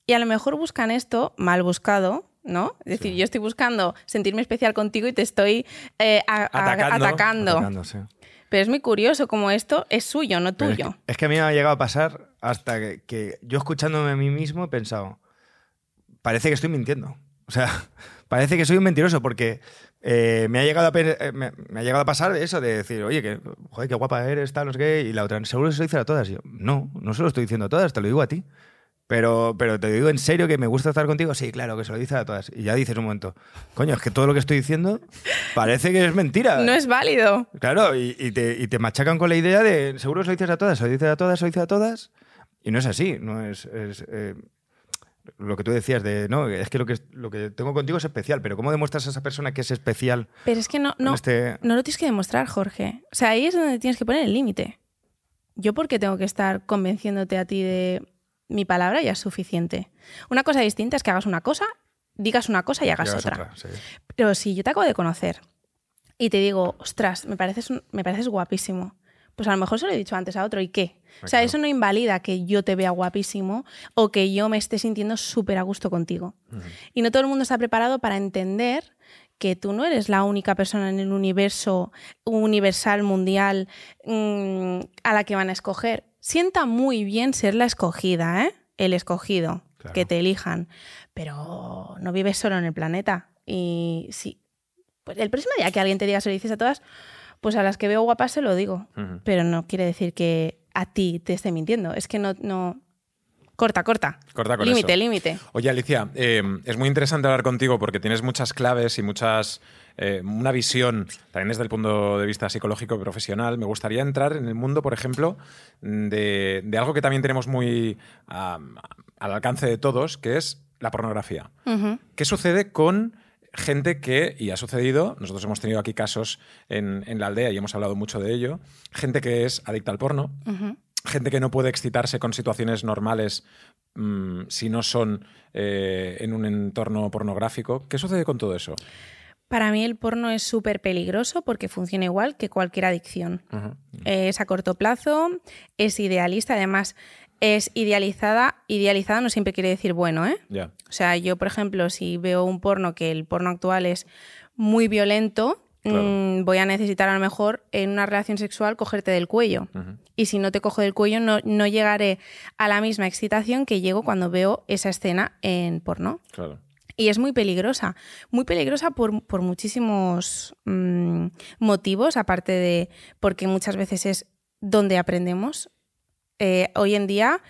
Y a lo mejor buscan esto mal buscado, ¿no? Es decir, yo estoy buscando sentirme especial contigo y te estoy eh, Atacando. atacando. Atacando, sí. Pero es muy curioso como esto es suyo, no es tuyo. que- Es que, a mí me ha llegado a pasar hasta que, que yo escuchándome a mí mismo he pensado, parece que estoy mintiendo. O sea, [LAUGHS] parece que soy un mentiroso porque eh, me, ha llegado a, pe- eh, me, me ha llegado a pasar de eso, de decir, oye, que, joder, qué guapa eres, tal, no sé qué, y la otra, seguro que se lo dice a todas. Y yo, no, no se lo estoy diciendo a todas, te lo digo a ti. Pero, pero te digo en serio que me gusta estar contigo, sí, claro, que se lo dice a todas. Y ya dices un momento, coño, es que todo lo que estoy diciendo parece que es mentira. No es válido. Claro, y, y te, y te machacan con la idea de seguro se lo dices a todas, se lo dices a todas, se lo dices a todas. Y no es así, no es. es, eh, lo que tú decías de no, es que lo que lo que tengo contigo es especial, pero ¿cómo demuestras a esa persona que es especial? Pero es que no, no, este- no lo tienes que demostrar, Jorge. O sea, ahí es donde tienes que poner el límite. Yo por qué tengo que estar convenciéndote a ti de mi palabra ya es suficiente. Una cosa distinta es que hagas una cosa, digas una cosa y hagas otra. otra, sí. Pero si yo te acabo de conocer y te digo, ostras, me pareces, un- me pareces guapísimo, pues a lo mejor se lo he dicho antes a otro, ¿y qué? O sea, eso no invalida que yo te vea guapísimo o que yo me esté sintiendo súper a gusto contigo. Y no todo el mundo está preparado para entender que tú no eres la única persona en el universo universal, mundial, mm, a la que van a escoger. Sienta muy bien ser la escogida, ¿eh? El escogido, Claro. que te elijan. Pero no vives solo en el planeta. Y sí, pues el próximo día que alguien te diga se lo dices a todas, pues a las que veo guapas se lo digo. Pero no quiere decir que a ti te esté mintiendo. Es que no. no... Corta, corta. Corta con límite, límite. Oye, Alicia, eh, es muy interesante hablar contigo porque tienes muchas claves y muchas. eh, una visión, también desde el punto de vista psicológico y profesional. Me gustaría entrar en el mundo, por ejemplo, de, de algo que también tenemos muy al alcance de todos, que es la pornografía. ¿Qué sucede con gente que, y ha sucedido, nosotros hemos tenido aquí casos en, en la aldea y hemos hablado mucho de ello, gente que es adicta al porno. Gente que no puede excitarse con situaciones normales mm, si no son eh, en un entorno pornográfico. ¿Qué sucede con todo eso? Para mí el porno es súper peligroso porque funciona igual que cualquier adicción. Es a corto plazo, es idealista, además es idealizada. Idealizada no siempre quiere decir bueno, ¿eh? O sea, yo, por ejemplo, si veo un porno que el porno actual es muy violento, Claro. mm, voy a necesitar a lo mejor en una relación sexual cogerte del cuello. Ujú. Y si no te cojo del cuello, no, no llegaré a la misma excitación que llego cuando veo esa escena en porno. Claro. Y es muy peligrosa, muy peligrosa por, por muchísimos mm, motivos, aparte de porque muchas veces es donde aprendemos. Eh, hoy en día,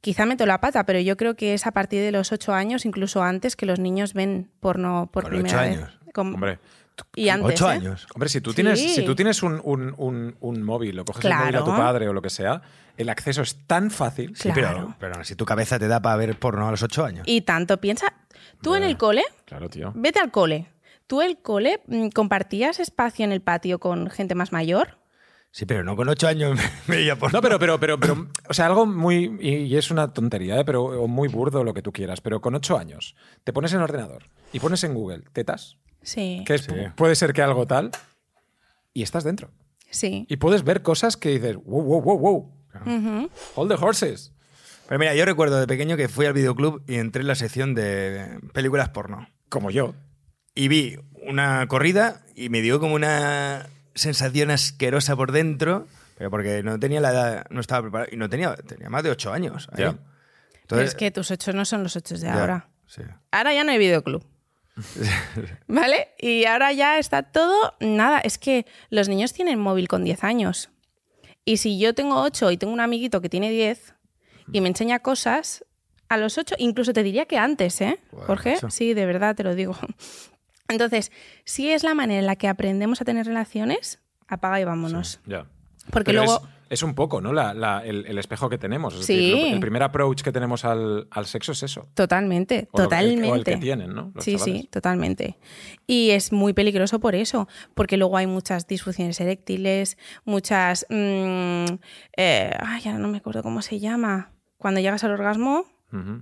quizá meto la pata, pero yo creo que es a partir de los ocho años, incluso antes, que los niños ven porno por Con primera ocho vez. años. Com- Hombre, y antes, Ocho ¿eh? años. hombre si tú Sí. tienes, si tú tienes un, un- un- un móvil o coges el móvil a tu Claro. padre o lo que sea, el acceso es tan fácil. Sí, Claro. pero, pero si tu cabeza te da para ver porno a los ocho años. Y tanto, piensa, tú en el cole, Claro, tío. vete al cole. ¿Tú el cole mm, compartías espacio en el patio con gente más mayor? Sí, pero no con ocho años [LAUGHS] me veía porno. No, pero, pero, pero, pero, o sea, algo muy, y, y es una tontería, ¿eh? pero, o muy burdo lo que tú quieras, pero con ocho años te pones en el ordenador y pones en Google tetas, Sí. que es- Sí. puede ser que algo tal, y estás dentro. Sí. Y puedes ver cosas que dices, wow, wow, wow, wow, Ujú. hold the horses. Pero mira, yo recuerdo de pequeño que fui al videoclub y entré en la sección de películas porno. Como yo. Y vi una corrida y me dio como una sensación asquerosa por dentro, pero porque no tenía la edad, no estaba preparado. Y no tenía, tenía más de ocho años. ahí. Ya. Pero es que tus ocho no son los ocho de ya, ahora. sí. Ahora ya no hay videoclub. [LAUGHS] ¿Vale? Y ahora ya está todo. Nada, es que los niños tienen móvil con 10 años. Y si yo tengo 8 y tengo un amiguito que tiene 10 y me enseña cosas, a los 8, incluso te diría que antes, ¿eh? Jorge, sí, de verdad te lo digo. [LAUGHS] Entonces, si es la manera en la que aprendemos a tener relaciones, apaga y vámonos. Ya. Porque Pero luego. es, es un poco, ¿no? La- la- el, el espejo que tenemos. Es Sí. decir, lo- el primer approach que tenemos al, al sexo es eso. Totalmente, O lo que- totalmente. o el que tienen, ¿no? Los sí, chavales. sí, totalmente. Y es muy peligroso por eso, porque luego hay muchas disfunciones eréctiles, muchas... mm, eh, ay, ya no me acuerdo cómo se llama. Cuando llegas al orgasmo,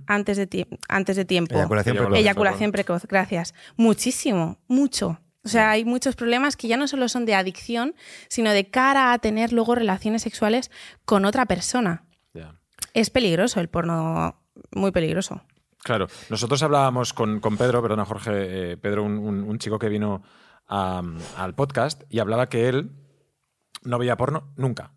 antes de, antes de tiempo. Eyaculación precoz. Eyaculación precoz, gracias. Muchísimo, mucho. O sea, hay muchos problemas que ya no solo son de adicción, sino de cara a tener luego relaciones sexuales con otra persona. Es peligroso el porno, muy peligroso. Claro, nosotros hablábamos con, con Pedro, perdona Jorge, eh, Pedro, un, un- un chico que vino a- al podcast y hablaba que él no veía porno nunca.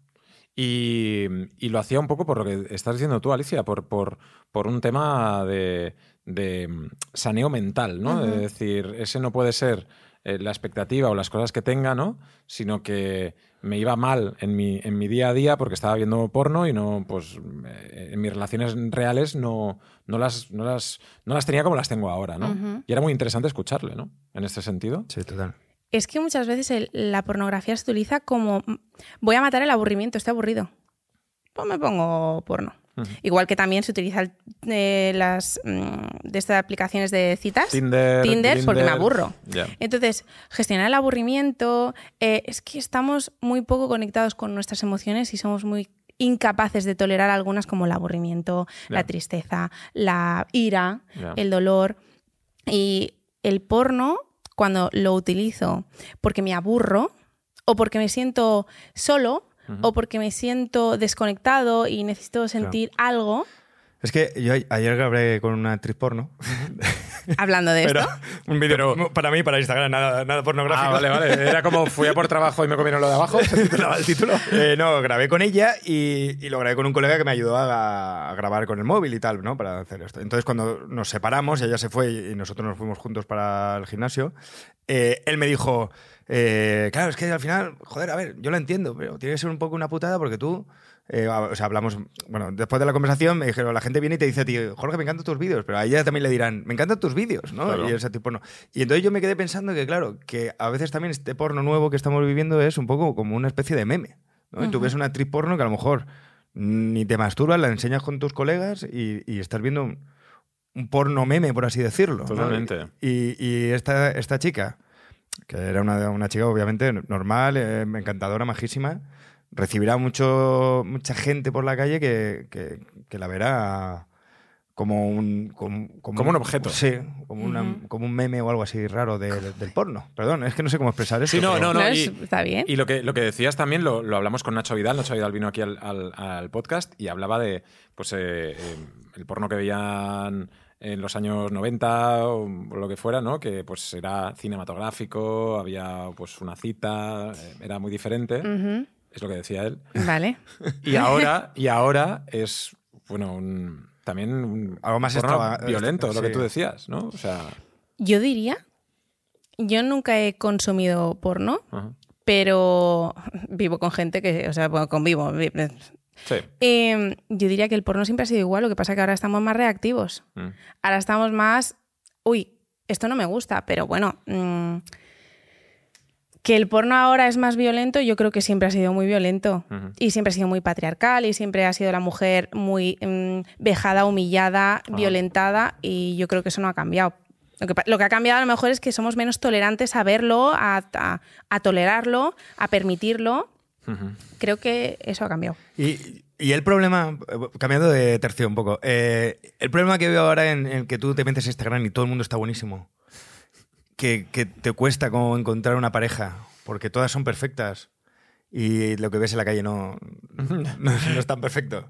Y, y lo hacía un poco por lo que estás diciendo tú, Alicia, por, por, por un tema de, de mm, saneo mental, ¿no? Ujú. Es decir, ese no puede ser eh, la expectativa o las cosas que tenga, ¿no? Sino que me iba mal en mi, en mi día a día porque estaba viendo porno y no, pues, eh, en mis relaciones reales no, no, las, no, las, no las tenía como las tengo ahora, ¿no? Y era muy interesante escucharle, ¿no? En este sentido. Sí, total. Es que muchas veces el- la pornografía se utiliza como voy a matar el aburrimiento, estoy aburrido. Pues me pongo porno. Igual que también se utiliza eh, las mm, de estas aplicaciones de citas. Tinder. Tinder, porque me aburro. Entonces, gestionar el aburrimiento, eh, es que estamos muy poco conectados con nuestras emociones y somos muy incapaces de tolerar algunas como el aburrimiento, la tristeza, la ira, el dolor. Y el porno, cuando lo utilizo porque me aburro o porque me siento solo o porque me siento desconectado y necesito sentir algo, Es que yo ayer grabé con una actriz porno. hablando de [LAUGHS] Pero esto, un vídeo para mí, para Instagram, nada, nada pornográfico. Ah, vale, vale. Era como fui a por trabajo y me comieron lo de abajo. [LAUGHS] ¿Se titulaba el título? Eh, no, grabé con ella y, y lo grabé con un colega que me ayudó a, a grabar con el móvil y tal, ¿no? Para hacer esto. Entonces, cuando nos separamos, ella se fue y nosotros nos fuimos juntos para el gimnasio, eh, él me dijo, eh, claro, es que al final, joder, a ver, yo lo entiendo, pero tiene que ser un poco una putada porque tú... eh, o sea, hablamos, bueno, después de la conversación me dijeron, la gente viene y te dice a ti, Jorge, me encantan tus vídeos, pero a ella también le dirán, me encantan tus vídeos, ¿no? Claro. Y ese tipo no. Y entonces yo me quedé pensando que, claro, que a veces también este porno nuevo que estamos viviendo es un poco como una especie de meme. ¿no? Y Tú ves una actriz porno que a lo mejor ni te masturbas, la enseñas con tus colegas y, y estás viendo un, un porno meme, por así decirlo. ¿no? Totalmente. Y, y esta, esta chica, que era una, una chica obviamente normal, eh, encantadora, majísima, recibirá mucho, mucha gente por la calle que, que- que la verá como un, como, Como un objeto. Sí, como, una- como un meme o algo así raro de- del porno. Perdón, es que no sé cómo expresar esto. Sí, no, pero- no, ¿no? y- está bien. Y lo que, lo que decías también lo, lo hablamos con Nacho Vidal. Nacho Vidal vino aquí al, al- al podcast y hablaba de pues, eh, eh, el porno que veían en los años 90 o lo que fuera, ¿no? Que pues era cinematográfico, había pues una cita, eh, era muy diferente, Ujú. Es lo que decía él. Vale. [LAUGHS] Y ahora, y ahora es, bueno, un- también un Algo más violento, lo que tú decías, ¿no? O sea, Yo diría, yo nunca he consumido porno, ajá. pero vivo con gente que, o sea, bueno, convivo. vi- sí. Eh, yo diría que el porno siempre ha sido igual, lo que pasa es que ahora estamos más reactivos. Mm. Ahora estamos más, uy, esto no me gusta, pero bueno, mm, que el porno ahora es más violento, yo creo que siempre ha sido muy violento y siempre ha sido muy patriarcal y siempre ha sido la mujer muy mm, vejada, humillada, violentada y yo creo que eso no ha cambiado. Lo que, pa- lo que ha cambiado a lo mejor es que somos menos tolerantes a verlo, a, a- a tolerarlo, a permitirlo. Creo que eso ha cambiado. Y, y el problema, cambiando de tercio un poco, eh, el problema que veo ahora en, en que tú te metes a Instagram y todo el mundo está buenísimo, que, que te cuesta como encontrar una pareja, porque todas son perfectas y lo que ves en la calle no, no, [LAUGHS] no es tan perfecto.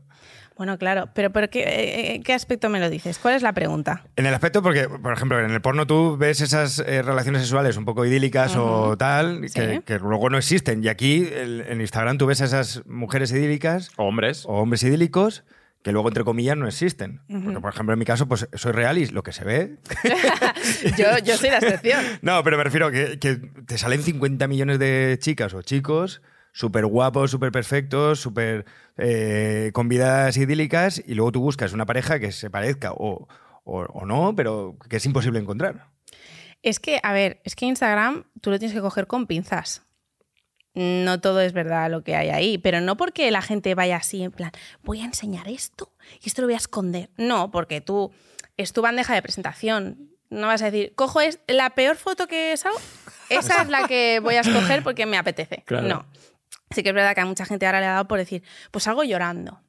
Bueno, claro, pero ¿por qué, eh, eh, qué aspecto me lo dices? ¿Cuál es la pregunta? En el aspecto, porque, por ejemplo, en el porno tú ves esas eh, relaciones sexuales un poco idílicas o tal, que, Sí. que luego no existen. Y aquí, el- en Instagram, tú ves a esas mujeres idílicas Hombres. o hombres idílicos que luego, entre comillas, no existen. Porque, por ejemplo, en mi caso, pues soy real y lo que se ve. [LAUGHS] yo, yo soy la excepción. [LAUGHS] no, pero me refiero que, que te salen 50 millones de chicas o chicos súper guapos, súper perfectos, súper eh, con vidas idílicas y luego tú buscas una pareja que se parezca o, o- o no, pero que es imposible encontrar. Es que, a ver, es que Instagram tú lo tienes que coger con pinzas. No todo es verdad lo que hay ahí, pero no porque la gente vaya así en plan, voy a enseñar esto y esto lo voy a esconder. No, porque tú es tu bandeja de presentación. No vas a decir, cojo es la peor foto que salgo, esa es la que voy a escoger porque me apetece. [LAUGHS] Claro. No. Sí que es verdad que a mucha gente ahora le ha dado por decir, pues algo llorando.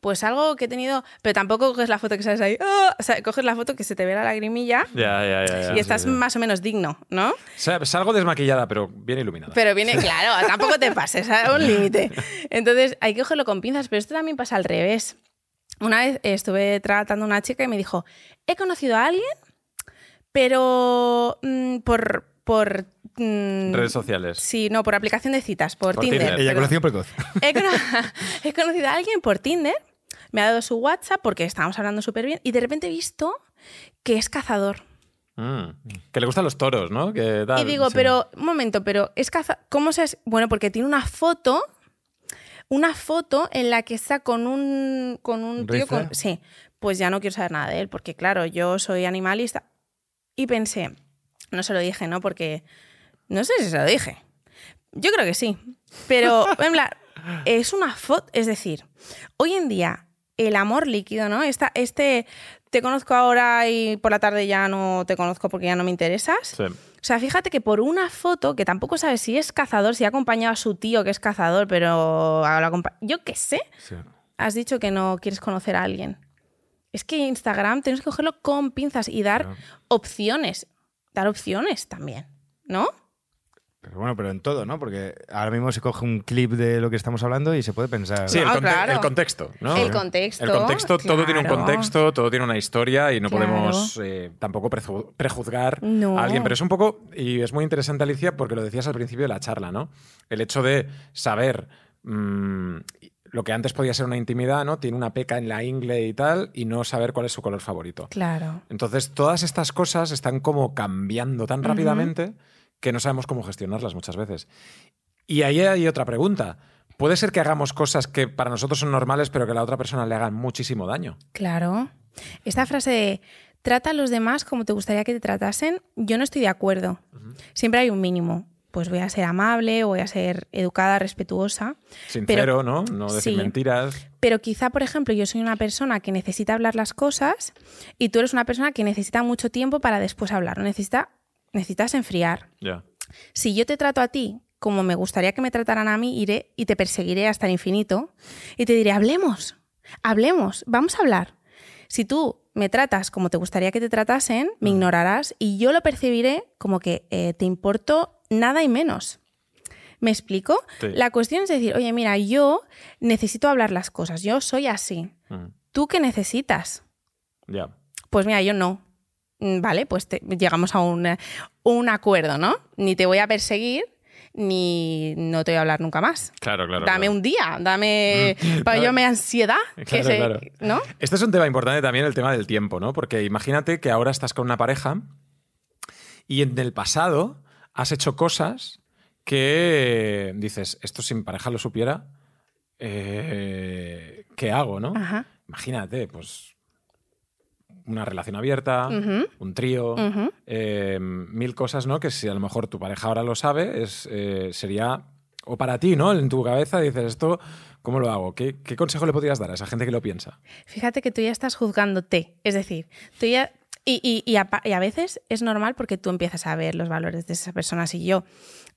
Pues algo que he tenido, pero tampoco coges la foto que sales ahí, ¡ah! o sea, coges la foto que se te ve la lagrimilla Ya, ya, ya. ya, y estás sí. más o menos digno, ¿no? O sea, salgo desmaquillada, pero bien iluminada. Pero viene, claro, tampoco te pases, a un límite. [LAUGHS] Entonces hay que cogerlo con pinzas, pero esto también pasa al revés. Una vez estuve tratando a una chica y me dijo, he conocido a alguien, pero mm, por, por mm, Redes sociales. Sí, no, por aplicación de citas, por, Por Tinder. Tinder. Eyaculación precoz. He, cono- [LAUGHS] he conocido a alguien por Tinder, me ha dado su WhatsApp porque estábamos hablando súper bien y de repente he visto que es cazador. Mm. Que le gustan los toros, ¿no? Que tal, y digo, sí. pero, un momento, pero es cazador. ¿Cómo se.? es? Bueno, porque tiene una foto. Una foto en la que está con un. Con un ¿Un tío. Con, sí, pues ya no quiero saber nada de él, porque claro, yo soy animalista. Y pensé, no se lo dije, ¿no? Porque. No sé si se lo dije. Yo creo que sí. Pero, [LAUGHS] en plan, es una foto. Es decir, hoy en día, el amor líquido, ¿no? Esta, este. Te conozco ahora y por la tarde ya no te conozco porque ya no me interesas. Sí. O sea, fíjate que por una foto, que tampoco sabes si es cazador, si ha acompañado a su tío que es cazador, pero yo qué sé, Sí. has dicho que no quieres conocer a alguien. Es que Instagram tienes que cogerlo con pinzas y dar opciones. Dar opciones también, ¿no? Pero bueno, pero en todo, ¿no? Porque ahora mismo se coge un clip de lo que estamos hablando y se puede pensar. Sí, el, Ah, conte- claro. el contexto, ¿no? El contexto, El contexto, todo tiene un contexto, todo tiene una historia y no Claro. podemos eh, tampoco preju- prejuzgar No. a alguien. Pero es un poco, y es muy interesante, Alicia, porque lo decías al principio de la charla, ¿no? El hecho de saber mm, lo que antes podía ser una intimidad, ¿no? Tiene una peca en la ingle y tal, y no saber cuál es su color favorito. Claro. Entonces, todas estas cosas están como cambiando tan rápidamente que no sabemos cómo gestionarlas muchas veces. Y ahí hay otra pregunta. ¿Puede ser que hagamos cosas que para nosotros son normales, pero que a la otra persona le hagan muchísimo daño? Claro. Esta frase de trata a los demás como te gustaría que te tratasen, yo no estoy de acuerdo. Siempre hay un mínimo. Pues voy a ser amable, voy a ser educada, respetuosa. Sincero, ¿no? No decir Sí. mentiras. Pero quizá, por ejemplo, yo soy una persona que necesita hablar las cosas y tú eres una persona que necesita mucho tiempo para después hablar. Necesita, necesitas enfriar. Si yo te trato a ti como me gustaría que me trataran a mí, iré y te perseguiré hasta el infinito y te diré, hablemos, hablemos, vamos a hablar. Si tú me tratas como te gustaría que te tratasen, me ignorarás y yo lo percibiré como que eh, te importo nada y menos. ¿Me explico? Sí. La cuestión es decir, oye, mira, yo necesito hablar las cosas, yo soy así. Mm, ¿Tú qué necesitas? Ya. Pues mira, yo no. Mm, Vale, pues te- llegamos a un, eh, un acuerdo, ¿no? Ni te voy a perseguir, ni no te voy a hablar nunca más. Claro, claro. dame claro. un día, dame para yo me ansiedad, [LAUGHS] que Claro, se- claro. ¿no? Este es un tema importante también, el tema del tiempo, ¿no? Porque imagínate que ahora estás con una pareja y en el pasado has hecho cosas que dices, esto si mi pareja lo supiera, eh, ¿qué hago, no? Ajá. Imagínate, pues una relación abierta, un trío, eh, mil cosas, ¿no? Que si a lo mejor tu pareja ahora lo sabe, es, eh, sería, o para ti, ¿no? En tu cabeza dices, esto, ¿cómo lo hago? ¿Qué, qué consejo le podrías dar a esa gente que lo piensa? Fíjate que tú ya estás juzgándote. Es decir, tú ya. Y, y- y a, pa- y a veces es normal porque tú empiezas a ver los valores de esa persona. Si yo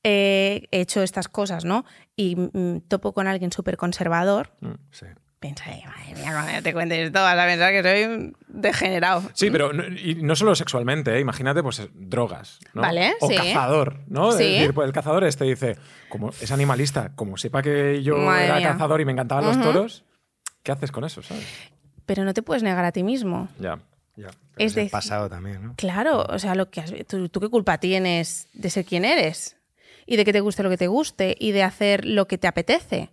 eh, he hecho estas cosas, ¿no? Y mm, topo con alguien súper conservador, Sí. Pensaré, madre mía, cuando te cuentes esto vas a pensar que soy degenerado. Sí, pero no, y no solo sexualmente, ¿eh? imagínate pues drogas, ¿no? Vale, o sí. cazador, ¿no? Sí. Es decir, pues, el cazador este dice, como es animalista, como sepa que yo Madre era mía. cazador y me encantaban los toros, ¿qué haces con eso, sabes? Pero no te puedes negar a ti mismo. Ya. Ya. Es Es el pasado también, ¿no? Claro, o sea, lo que has- ¿tú, tú qué culpa tienes de ser quien eres? Y de que te guste lo que te guste y de hacer lo que te apetece.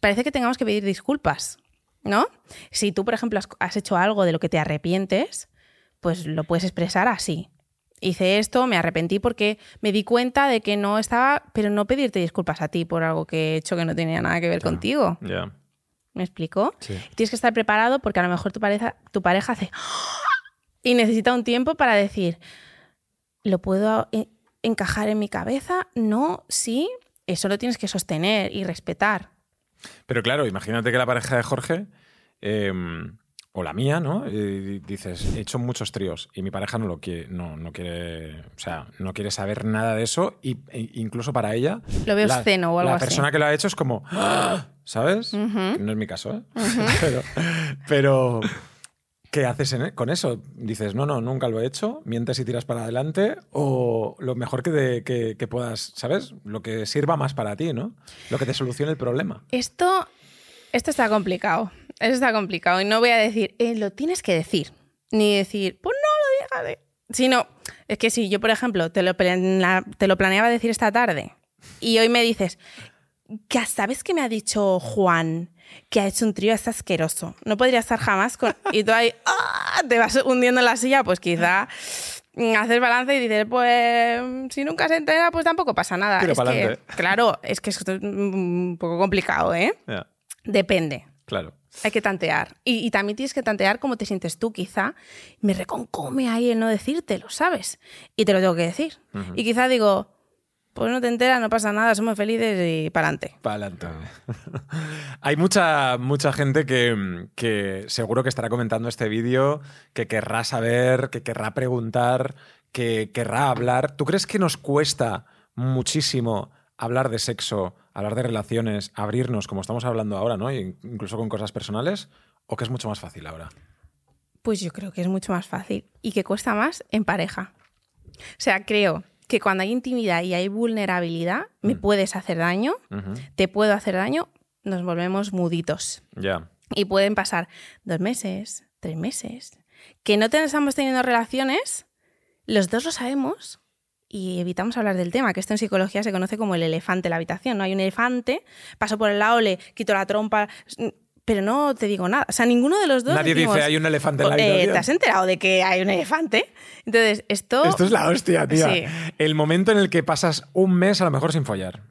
Parece que tengamos que pedir disculpas, ¿no? Si tú, por ejemplo, has, has hecho algo de lo que te arrepientes, pues lo puedes expresar así. Hice esto, me arrepentí porque me di cuenta de que no estaba, pero no pedirte disculpas a ti por algo que he hecho que no tenía nada que ver contigo. ¿Me explico? Sí. Tienes que estar preparado porque a lo mejor tu pareja, tu pareja hace [GASPS] y necesita un tiempo para decir, ¿lo puedo e- encajar en mi cabeza? No, sí. Eso lo tienes que sostener y respetar. Pero claro, imagínate que la pareja de Jorge, eh, o la mía, ¿no? Dices, he hecho muchos tríos y mi pareja no lo quiere, no, no quiere, o sea, no quiere saber nada de eso y, e incluso para ella... Lo veo la, obsceno o algo La así. persona que lo ha hecho es como, "Ah", ¿sabes? No es mi caso, ¿eh? [LAUGHS] pero, pero, ¿qué haces e, con eso? Dices, no, no, nunca lo he hecho, mientes y tiras para adelante o lo mejor que, que, puedas, ¿sabes? Lo que sirva más para ti, ¿no? Lo que te solucione el problema. Esto, esto está complicado. Esto está complicado. Y no voy a decir, eh, lo tienes que decir. Ni decir, pues no lo digas. de-". Sí, no. Es que si yo, por ejemplo, te lo, te lo planeaba decir esta tarde y hoy me dices, ¿sabes que me ha dicho Juan que ha hecho un trío? Es asqueroso. No podría estar jamás con... Y tú ahí [LAUGHS] ¡ah! te vas hundiendo en la silla, pues quizá mm, haces balance y dices, pues si nunca se entera, pues tampoco pasa nada. Es que, claro, es que es un poco complicado, ¿eh? Depende. claro. Hay que tantear. Y, y también tienes que tantear cómo te sientes tú, quizá. Me reconcome ahí el no decírtelo, ¿sabes? Y te lo tengo que decir. Y quizá digo, pues no te enteras, no pasa nada, somos felices y para adelante. Para adelante. [LAUGHS] Hay mucha, mucha gente que, que seguro que estará comentando este vídeo, que querrá saber, que querrá preguntar, que querrá hablar. ¿Tú crees que nos cuesta muchísimo hablar de sexo, hablar de relaciones, abrirnos como estamos hablando ahora, ¿no? Incluso con cosas personales, o que es mucho más fácil ahora? Pues yo creo que es mucho más fácil y que cuesta más en pareja. O sea, creo que cuando hay intimidad y hay vulnerabilidad, me puedes hacer daño, te puedo hacer daño, nos volvemos muditos. Ya. Y pueden pasar dos meses, tres meses. Que no te- estamos teniendo relaciones, los dos lo sabemos y evitamos hablar del tema, que esto en psicología se conoce como el elefante en la habitación. No hay un elefante, paso por el lado, le quito la trompa, pero no te digo nada. O sea, ninguno de los dos. Nadie decimos, dice hay un elefante en la "Eh, habitación. ¿Te has enterado de que hay un elefante? Entonces, esto. Esto es la hostia, tía. Sí. El momento en el que pasas un mes a lo mejor sin follar.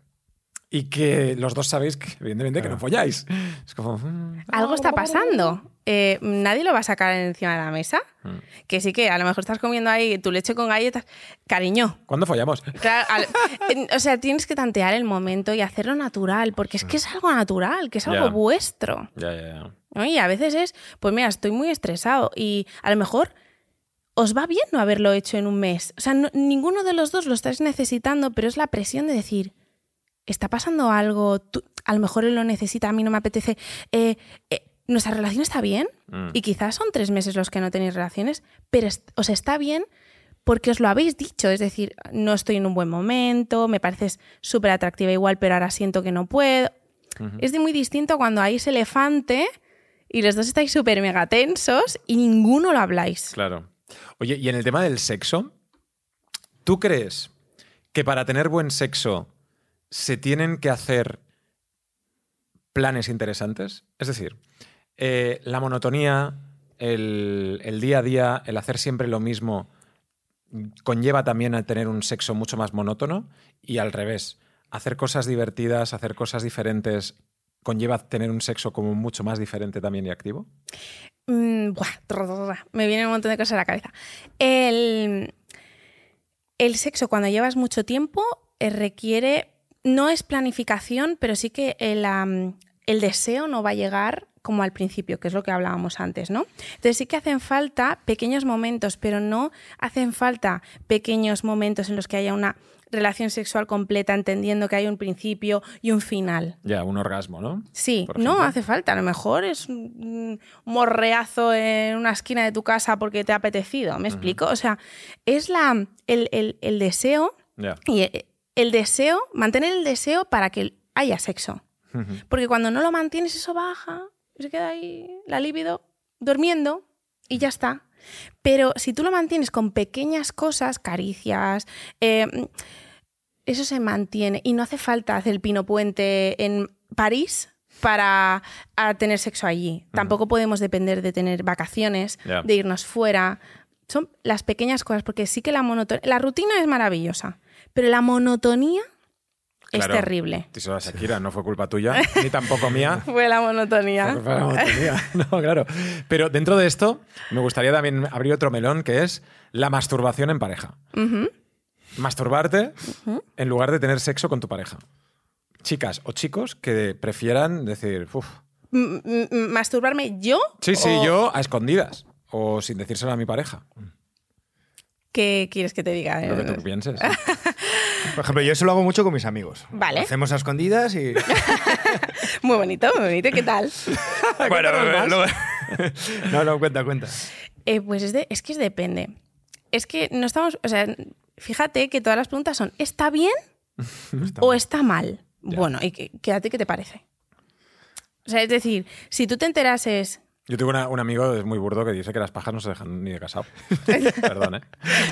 Y que los dos sabéis que, evidentemente, que no folláis. Es como. mm, Algo está pasando. Eh, nadie lo va a sacar encima de la mesa. Mm. Que sí que a lo mejor estás comiendo ahí tu leche con galletas. Cariño, ¿Cuándo follamos? Claro, al- [LAUGHS] en- o sea, tienes que tantear el momento y hacerlo natural, porque es que es algo natural, que es algo vuestro. Ya, ya, ya. Y a veces es, pues mira, estoy muy estresado y a lo mejor os va bien no haberlo hecho en un mes. O sea, no- ninguno de los dos lo estáis necesitando, pero es la presión de decir, está pasando algo, tú- a lo mejor él lo necesita, a mí no me apetece. eh, eh, ¿Nuestra relación está bien? Mm. Y quizás son tres meses los que no tenéis relaciones, pero os está bien porque os lo habéis dicho. Es decir, no estoy en un buen momento, me pareces súper atractiva igual, pero ahora siento que no puedo. Es de muy distinto cuando hay ese elefante y los dos estáis súper mega tensos y ninguno lo habláis. Claro. Oye, y en el tema del sexo, ¿tú crees que para tener buen sexo se tienen que hacer planes interesantes? Es decir, eh, la monotonía, el, día a día, el hacer siempre lo mismo, conlleva también a tener un sexo mucho más monótono y al revés, hacer cosas divertidas, hacer cosas diferentes, conlleva tener un sexo como mucho más diferente también y activo. Mm, buah, me vienen un montón de cosas a la cabeza. El, el sexo, cuando llevas mucho tiempo, eh, requiere, no es planificación, pero sí que el, el deseo no va a llegar como al principio, que es lo que hablábamos antes, ¿no? Entonces sí que hacen falta pequeños momentos, pero no hacen falta pequeños momentos en los que haya una relación sexual completa, entendiendo que hay un principio y un final. Ya, un orgasmo, ¿no? Sí, no hace falta. A lo mejor es un morreazo en una esquina de tu casa porque te ha apetecido. ¿Me explico? O sea, es la, el, el- el deseo Ya. y el, deseo, mantener el deseo para que haya sexo. Porque cuando no lo mantienes, eso baja se queda ahí la libido durmiendo y ya está. Pero si tú lo mantienes con pequeñas cosas, caricias, eh, eso se mantiene y no hace falta hacer el pino puente en París para tener sexo allí. Tampoco podemos depender de tener vacaciones, de irnos fuera. Son las pequeñas cosas, porque sí que la monotonía, la rutina es maravillosa, pero la monotonía es terrible. Díselo a Shakira, no fue culpa tuya, [LAUGHS] ni tampoco mía. Fue la monotonía. Fue la monotonía. [LAUGHS] No, claro. Pero dentro de esto, me gustaría también abrir otro melón que es la masturbación en pareja. Masturbarte en lugar de tener sexo con tu pareja. Chicas o chicos que prefieran decir, uff, ¿Masturbarme yo? sí, sí, o yo a escondidas o sin decírselo a mi pareja. ¿Qué quieres que te diga? Lo que tú pienses. [LAUGHS] Por ejemplo, yo eso lo hago mucho con mis amigos. Vale. Lo hacemos a escondidas y. [LAUGHS] Muy bonito, muy bonito. ¿Qué tal? [LAUGHS] bueno, luego- no, no, cuenta, cuenta. Eh, pues es, de- es que es depende. Es que no estamos. O sea, fíjate que todas las preguntas son: ¿está bien [LAUGHS] o está mal? Ya. Bueno, ¿y qué, qué- a ti qué te parece? O sea, es decir, si tú te enterases Yo tengo una- un amigo, es muy burdo, que dice que las pajas no se dejan ni de casado. [LAUGHS] Perdón, ¿eh?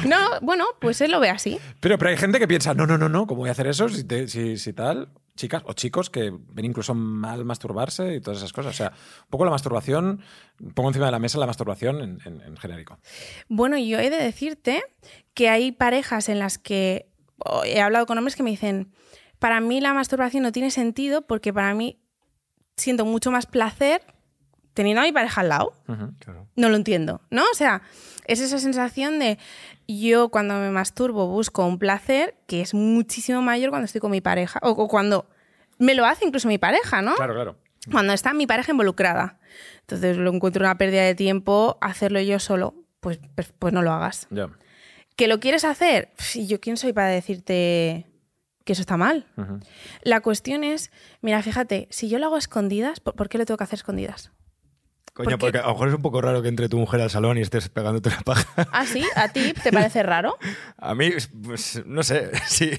No, bueno, pues él lo ve así. Pero, pero hay gente que piensa, no, no, no, no, ¿cómo voy a hacer eso si, te- si, si tal? Chicas o chicos que ven incluso mal masturbarse y todas esas cosas. O sea, un poco la masturbación, pongo encima de la mesa la masturbación en, en- en genérico. Bueno, yo he de decirte que hay parejas en las que he hablado con hombres que me dicen, para mí la masturbación no tiene sentido porque para mí siento mucho más placer teniendo a mi pareja al lado. Claro. No lo entiendo, ¿no? O sea, es esa sensación de yo cuando me masturbo busco un placer que es muchísimo mayor cuando estoy con mi pareja o, o cuando me lo hace incluso mi pareja, ¿no? Claro, claro. Cuando está mi pareja involucrada. Entonces lo encuentro una pérdida de tiempo hacerlo yo solo, pues, pues, pues no lo hagas. Ya. ¿Que lo quieres hacer? ¿Y yo quién soy para decirte que eso está mal? La cuestión es, mira, fíjate, si yo lo hago a escondidas, ¿por, por qué lo tengo que hacer a escondidas? Coño, Porque- porque a lo mejor es un poco raro que entre tu mujer al salón y estés pegándote la paja. ¿Ah, sí? ¿A ti te parece raro? [LAUGHS] A mí, pues, no sé, [LAUGHS] sí.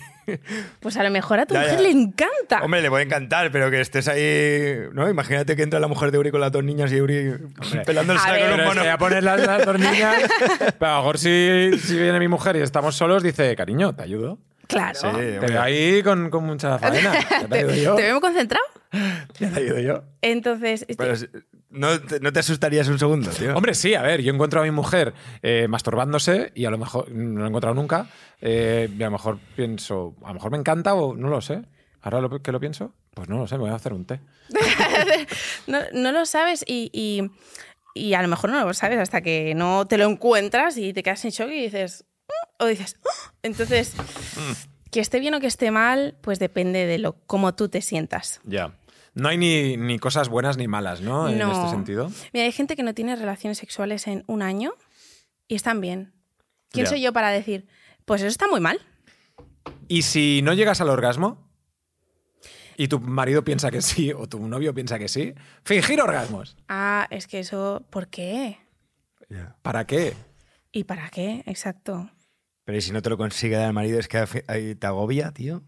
Pues a lo mejor a tu Ya, mujer ya. le encanta. Hombre, le puede encantar, pero que estés ahí. ¿no? Imagínate que entra la mujer de Uri con las dos niñas y Uri pelando el A saco con un mono. ya pones las, las dos niñas, [LAUGHS] pero a lo mejor si, si viene mi mujer y estamos solos, dice, cariño, ¿te ayudo? Claro. Sí, veo ahí con, con mucha [LAUGHS] faena. Ya te ¿Te, te veo muy concentrado? Ya te ayudo yo. Entonces, este, Pero si- ¿no, te, no te asustarías un segundo, tío? Hombre, sí, a ver, yo encuentro a mi mujer eh, masturbándose y a lo mejor no lo he encontrado nunca. eh, y a lo mejor pienso, a lo mejor me encanta o no lo sé. Ahora lo, que lo pienso, pues no lo sé, me voy a hacer un té. [LAUGHS] no, no lo sabes y, y- y a lo mejor no lo sabes hasta que no te lo encuentras y te quedas en shock y dices, o dices, "Oh". entonces, que esté bien o que esté mal, pues depende de lo cómo tú te sientas. Ya. No hay ni, ni cosas buenas ni malas, ¿no? En No. este sentido. Mira, hay gente que no tiene relaciones sexuales en un año y están bien. ¿Quién soy yo para decir, pues eso está muy mal? Y si no llegas al orgasmo y tu marido piensa que sí o tu novio piensa que sí, fingir orgasmos. Ah, es que eso, ¿por qué? ¿Para qué? ¿Y para qué? Exacto. Pero ¿y si no te lo consigue dar el marido, es que ahí te agobia, tío.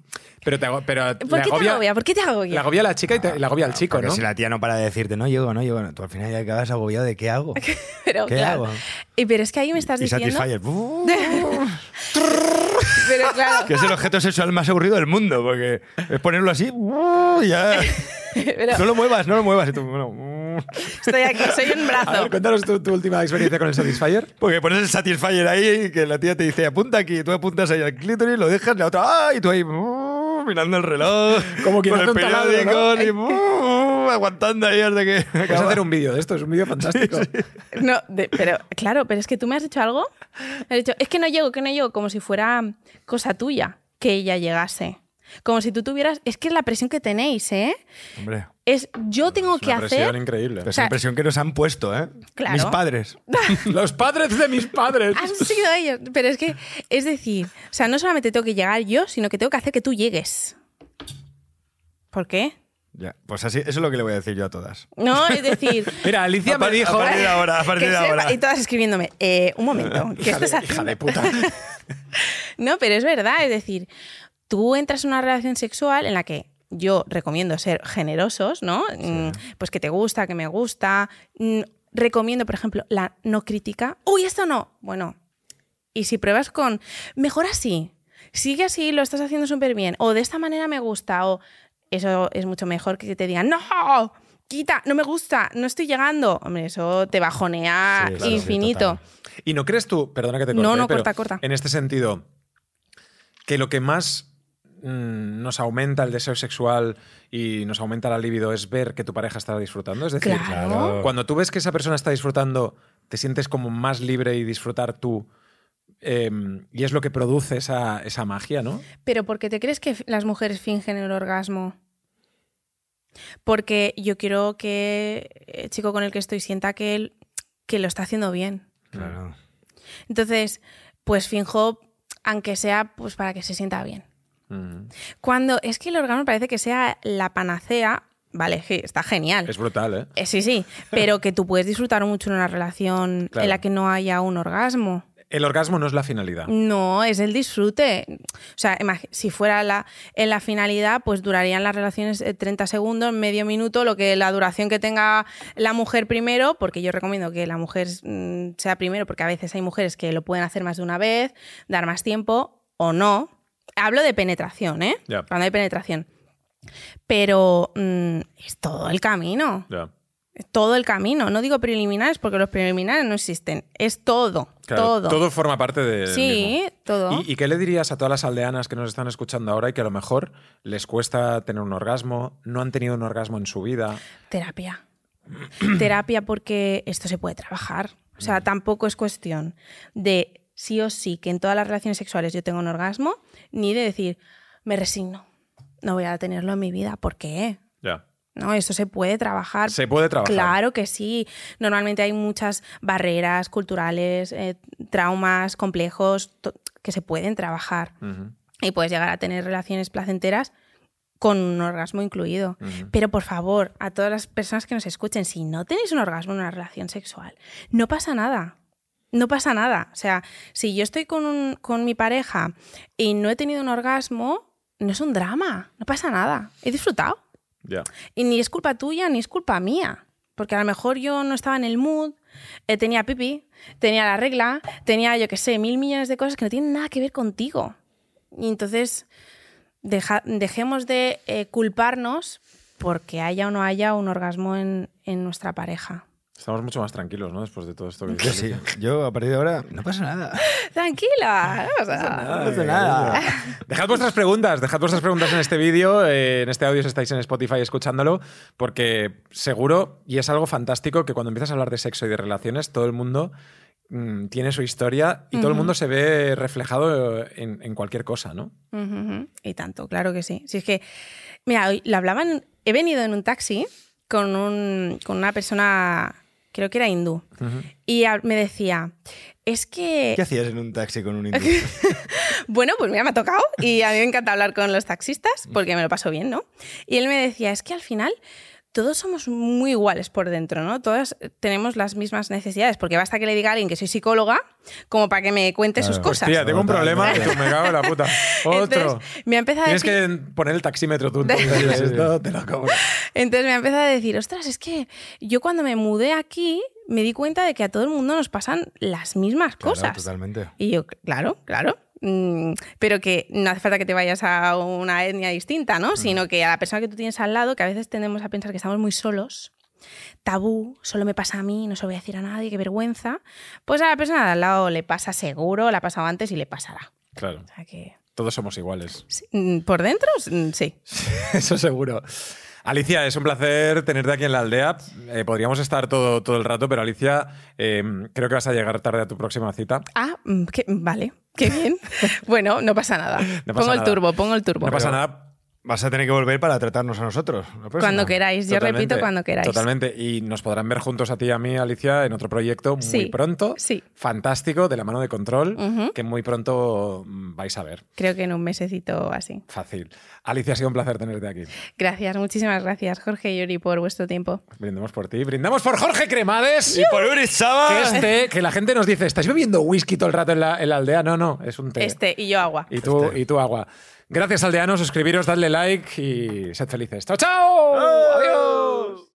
Pero, te, ago- pero ¿Por qué te agobia? ¿Por qué te agobia? Le agobia a la chica y, te- le agobia al chico, ¿no? si la tía no para de decirte, no llego, no llego, tú al final ya acabas agobiado de qué hago. [LAUGHS] Pero, ¿Qué claro. hago? Y, pero es que ahí me estás y diciendo... Satisfyer. [LAUGHS] [LAUGHS] Pero claro, que es el objeto sexual más aburrido del mundo, porque es ponerlo así y ya. pero No lo muevas, no lo muevas. Y tú, bueno, estoy aquí, soy un A brazo. ver, cuéntanos tu, tu última experiencia con el Satisfyer. Porque pones el Satisfyer ahí y que la tía te dice apunta aquí, tú apuntas ahí al clítoris, lo dejas, la otra, ¡ah! y tú ahí uh, mirando el reloj, [LAUGHS] Como con el taladro, periódico, y, uh, aguantando ahí hasta que Puedes acaba. hacer un vídeo de esto, es un vídeo fantástico. No, de- pero claro, pero es que tú me has dicho algo. Me has dicho, es que no llego, que no llego, como si fuera cosa tuya que ella llegase. Como si tú tuvieras. Es que es la presión que tenéis, ¿eh? Hombre, Es yo tengo Es que una presión hacer. increíble. es sea, una presión que nos han puesto, ¿eh? Claro. Mis padres. [LAUGHS] Los padres de mis padres. Han sido ellos. Pero es que, es decir, o sea, no solamente tengo que llegar yo, sino que tengo que hacer que tú llegues. ¿Por qué? Ya, pues así, eso es lo que le voy a decir yo a todas. No, es decir. [LAUGHS] Mira, Alicia A me dijo. a partir de ahora, a [LAUGHS] partir de ahora. Y todas escribiéndome, eh, un momento, ¿qué Hija de, estás hija de puta. No, pero es verdad, es decir, tú entras en una relación sexual en la que yo recomiendo ser generosos, ¿no? Mm, Pues que te gusta, que me gusta. Mm, Recomiendo, por ejemplo, la no crítica. Uy, esto no. Bueno, y si pruebas con, mejor así, sigue así, lo estás haciendo súper bien, o de esta manera me gusta, o eso es mucho mejor que te digan, no, quita, no me gusta, no estoy llegando. Hombre, eso te bajonea Sí, claro, sí, infinito. ¿Y no crees tú, perdona que te corte, No, no, pero corta, corta. en este sentido, que lo que más nos aumenta el deseo sexual y nos aumenta la libido es ver que tu pareja está disfrutando? Es decir, Claro. cuando tú ves que esa persona está disfrutando, te sientes como más libre y disfrutar tú. eh, y es lo que produce esa, esa magia, ¿no? Pero ¿por qué te crees que las mujeres fingen el orgasmo? Porque yo quiero que el chico con el que estoy sienta que él que lo está haciendo bien. Claro. Entonces, pues finjo, aunque sea pues para que se sienta bien. Mm. Cuando es que el orgasmo parece que sea la panacea, vale, sí, está genial. Es brutal, ¿eh? Eh, sí, sí, pero que tú puedes disfrutar mucho en una relación Claro. en la que no haya un orgasmo. El orgasmo no es la finalidad. No, es el disfrute. O sea, si fuera la, en la finalidad, pues durarían las relaciones eh, 30 segundos, medio minuto, lo que la duración que tenga la mujer primero, porque yo recomiendo que la mujer mm, sea primero, porque a veces hay mujeres que lo pueden hacer más de una vez, dar más tiempo o no. Hablo de penetración, ¿eh? Ya. Cuando hay penetración. Pero mm, es todo el camino. Es todo el camino. No digo preliminares porque los preliminares no existen. Es todo. Claro, todo. forma parte de. Sí, todo. ¿Y, y qué le dirías a todas las aldeanas que nos están escuchando ahora y que a lo mejor les cuesta tener un orgasmo, no han tenido un orgasmo en su vida? Terapia. Terapia porque esto se puede trabajar. O sea, tampoco es cuestión de sí o sí que en todas las relaciones sexuales yo tenga un orgasmo, ni de decir, me resigno, no voy a tenerlo en mi vida. ¿Por qué? Ya. No, esto se puede trabajar. Se puede trabajar. Claro que sí. Normalmente hay muchas barreras culturales, eh, traumas complejos que se pueden trabajar. Y puedes llegar a tener relaciones placenteras con un orgasmo incluido. Pero por favor, a todas las personas que nos escuchen, si no tenéis un orgasmo en una relación sexual, no pasa nada. No pasa nada. O sea, si yo estoy con, un- con mi pareja y no he tenido un orgasmo, no es un drama. No pasa nada. He disfrutado. Y ni es culpa tuya ni es culpa mía. Porque a lo mejor yo no estaba en el mood, eh, tenía pipi, tenía la regla, tenía, yo qué sé, mil millones de cosas que no tienen nada que ver contigo. Y entonces deja- dejemos de eh, culparnos porque haya o no haya un orgasmo en, en nuestra pareja. Estamos mucho más tranquilos, ¿no? Después de todo esto que Yo sí. Yo a partir de ahora no pasa nada. [LAUGHS] Tranquila, no pasa nada. No pasa nada. Dejad vuestras preguntas, dejad vuestras preguntas en este vídeo, eh, en este audio si estáis en Spotify escuchándolo, porque seguro, y es algo fantástico, que cuando empiezas a hablar de sexo y de relaciones, todo el mundo mm, tiene su historia y todo el mundo se ve reflejado en, en cualquier cosa, ¿no? Y tanto, claro que sí. Si es que, mira, hoy lo hablaban, he venido en un taxi con, un, con una persona, creo que era hindú, y me decía, es que... ¿Qué hacías en un taxi con un hindú? [LAUGHS] Bueno, pues mira, me ha tocado y a mí me encanta hablar con los taxistas porque me lo paso bien, ¿no? Y él me decía, es que al final todos somos muy iguales por dentro, ¿no? Todas tenemos las mismas necesidades, porque basta que le diga a alguien que soy psicóloga como para que me cuente sus cosas. Hostia, tengo un problema, tú, me cago en la puta. [LAUGHS] Otro. Entonces, me ha empezado a Tienes decir... que poner el taxímetro tú. [LAUGHS] esto te lo cobro. Entonces me ha empezado a decir, ostras, es que yo cuando me mudé aquí me di cuenta de que a todo el mundo nos pasan las mismas Claro, cosas. totalmente. Y yo, claro, claro. Mm, pero que no hace falta que te vayas a una etnia distinta, ¿no? Sino que a la persona que tú tienes al lado, que a veces tendemos a pensar que estamos muy solos, tabú, solo me pasa a mí, no se lo voy a decir a nadie, qué vergüenza, pues a la persona de al lado le pasa seguro, le ha pasado antes y le pasará. Claro, O sea que, todos somos iguales. mm, por dentro, mm, sí. [LAUGHS] Eso seguro. Alicia, es un placer tenerte aquí en la aldea. Eh, podríamos estar todo, todo el rato, pero Alicia, eh, creo que vas a llegar tarde a tu próxima cita. Ah, mm, qué- vale, qué bien. [LAUGHS] bueno, no pasa nada. No pasa pongo el turbo, pongo el turbo. No pasa Pero- nada. Vas a tener que volver para tratarnos a nosotros. Cuando queráis, yo Totalmente, repito cuando queráis. Totalmente. Y nos podrán ver juntos a ti y a mí, Alicia, en otro proyecto muy Sí, pronto. sí. Fantástico, de la mano de control, que muy pronto mm, vais a ver. Creo que en un mesecito así. Fácil. Alicia, ha sido un placer tenerte aquí. Gracias, muchísimas gracias, Jorge y Yuri, por vuestro tiempo. Brindemos por ti. Brindamos por Jorge Cremades. Y por Uri Que Saba. es té, que la gente nos dice, ¿estáis bebiendo whisky todo el rato en la, en la aldea? No, no, es un té. Este y yo agua. Y tú, Este. y tú agua. Gracias, aldeanos. Suscribiros, dadle like y sed felices. ¡Chao, chao! ¡Adiós!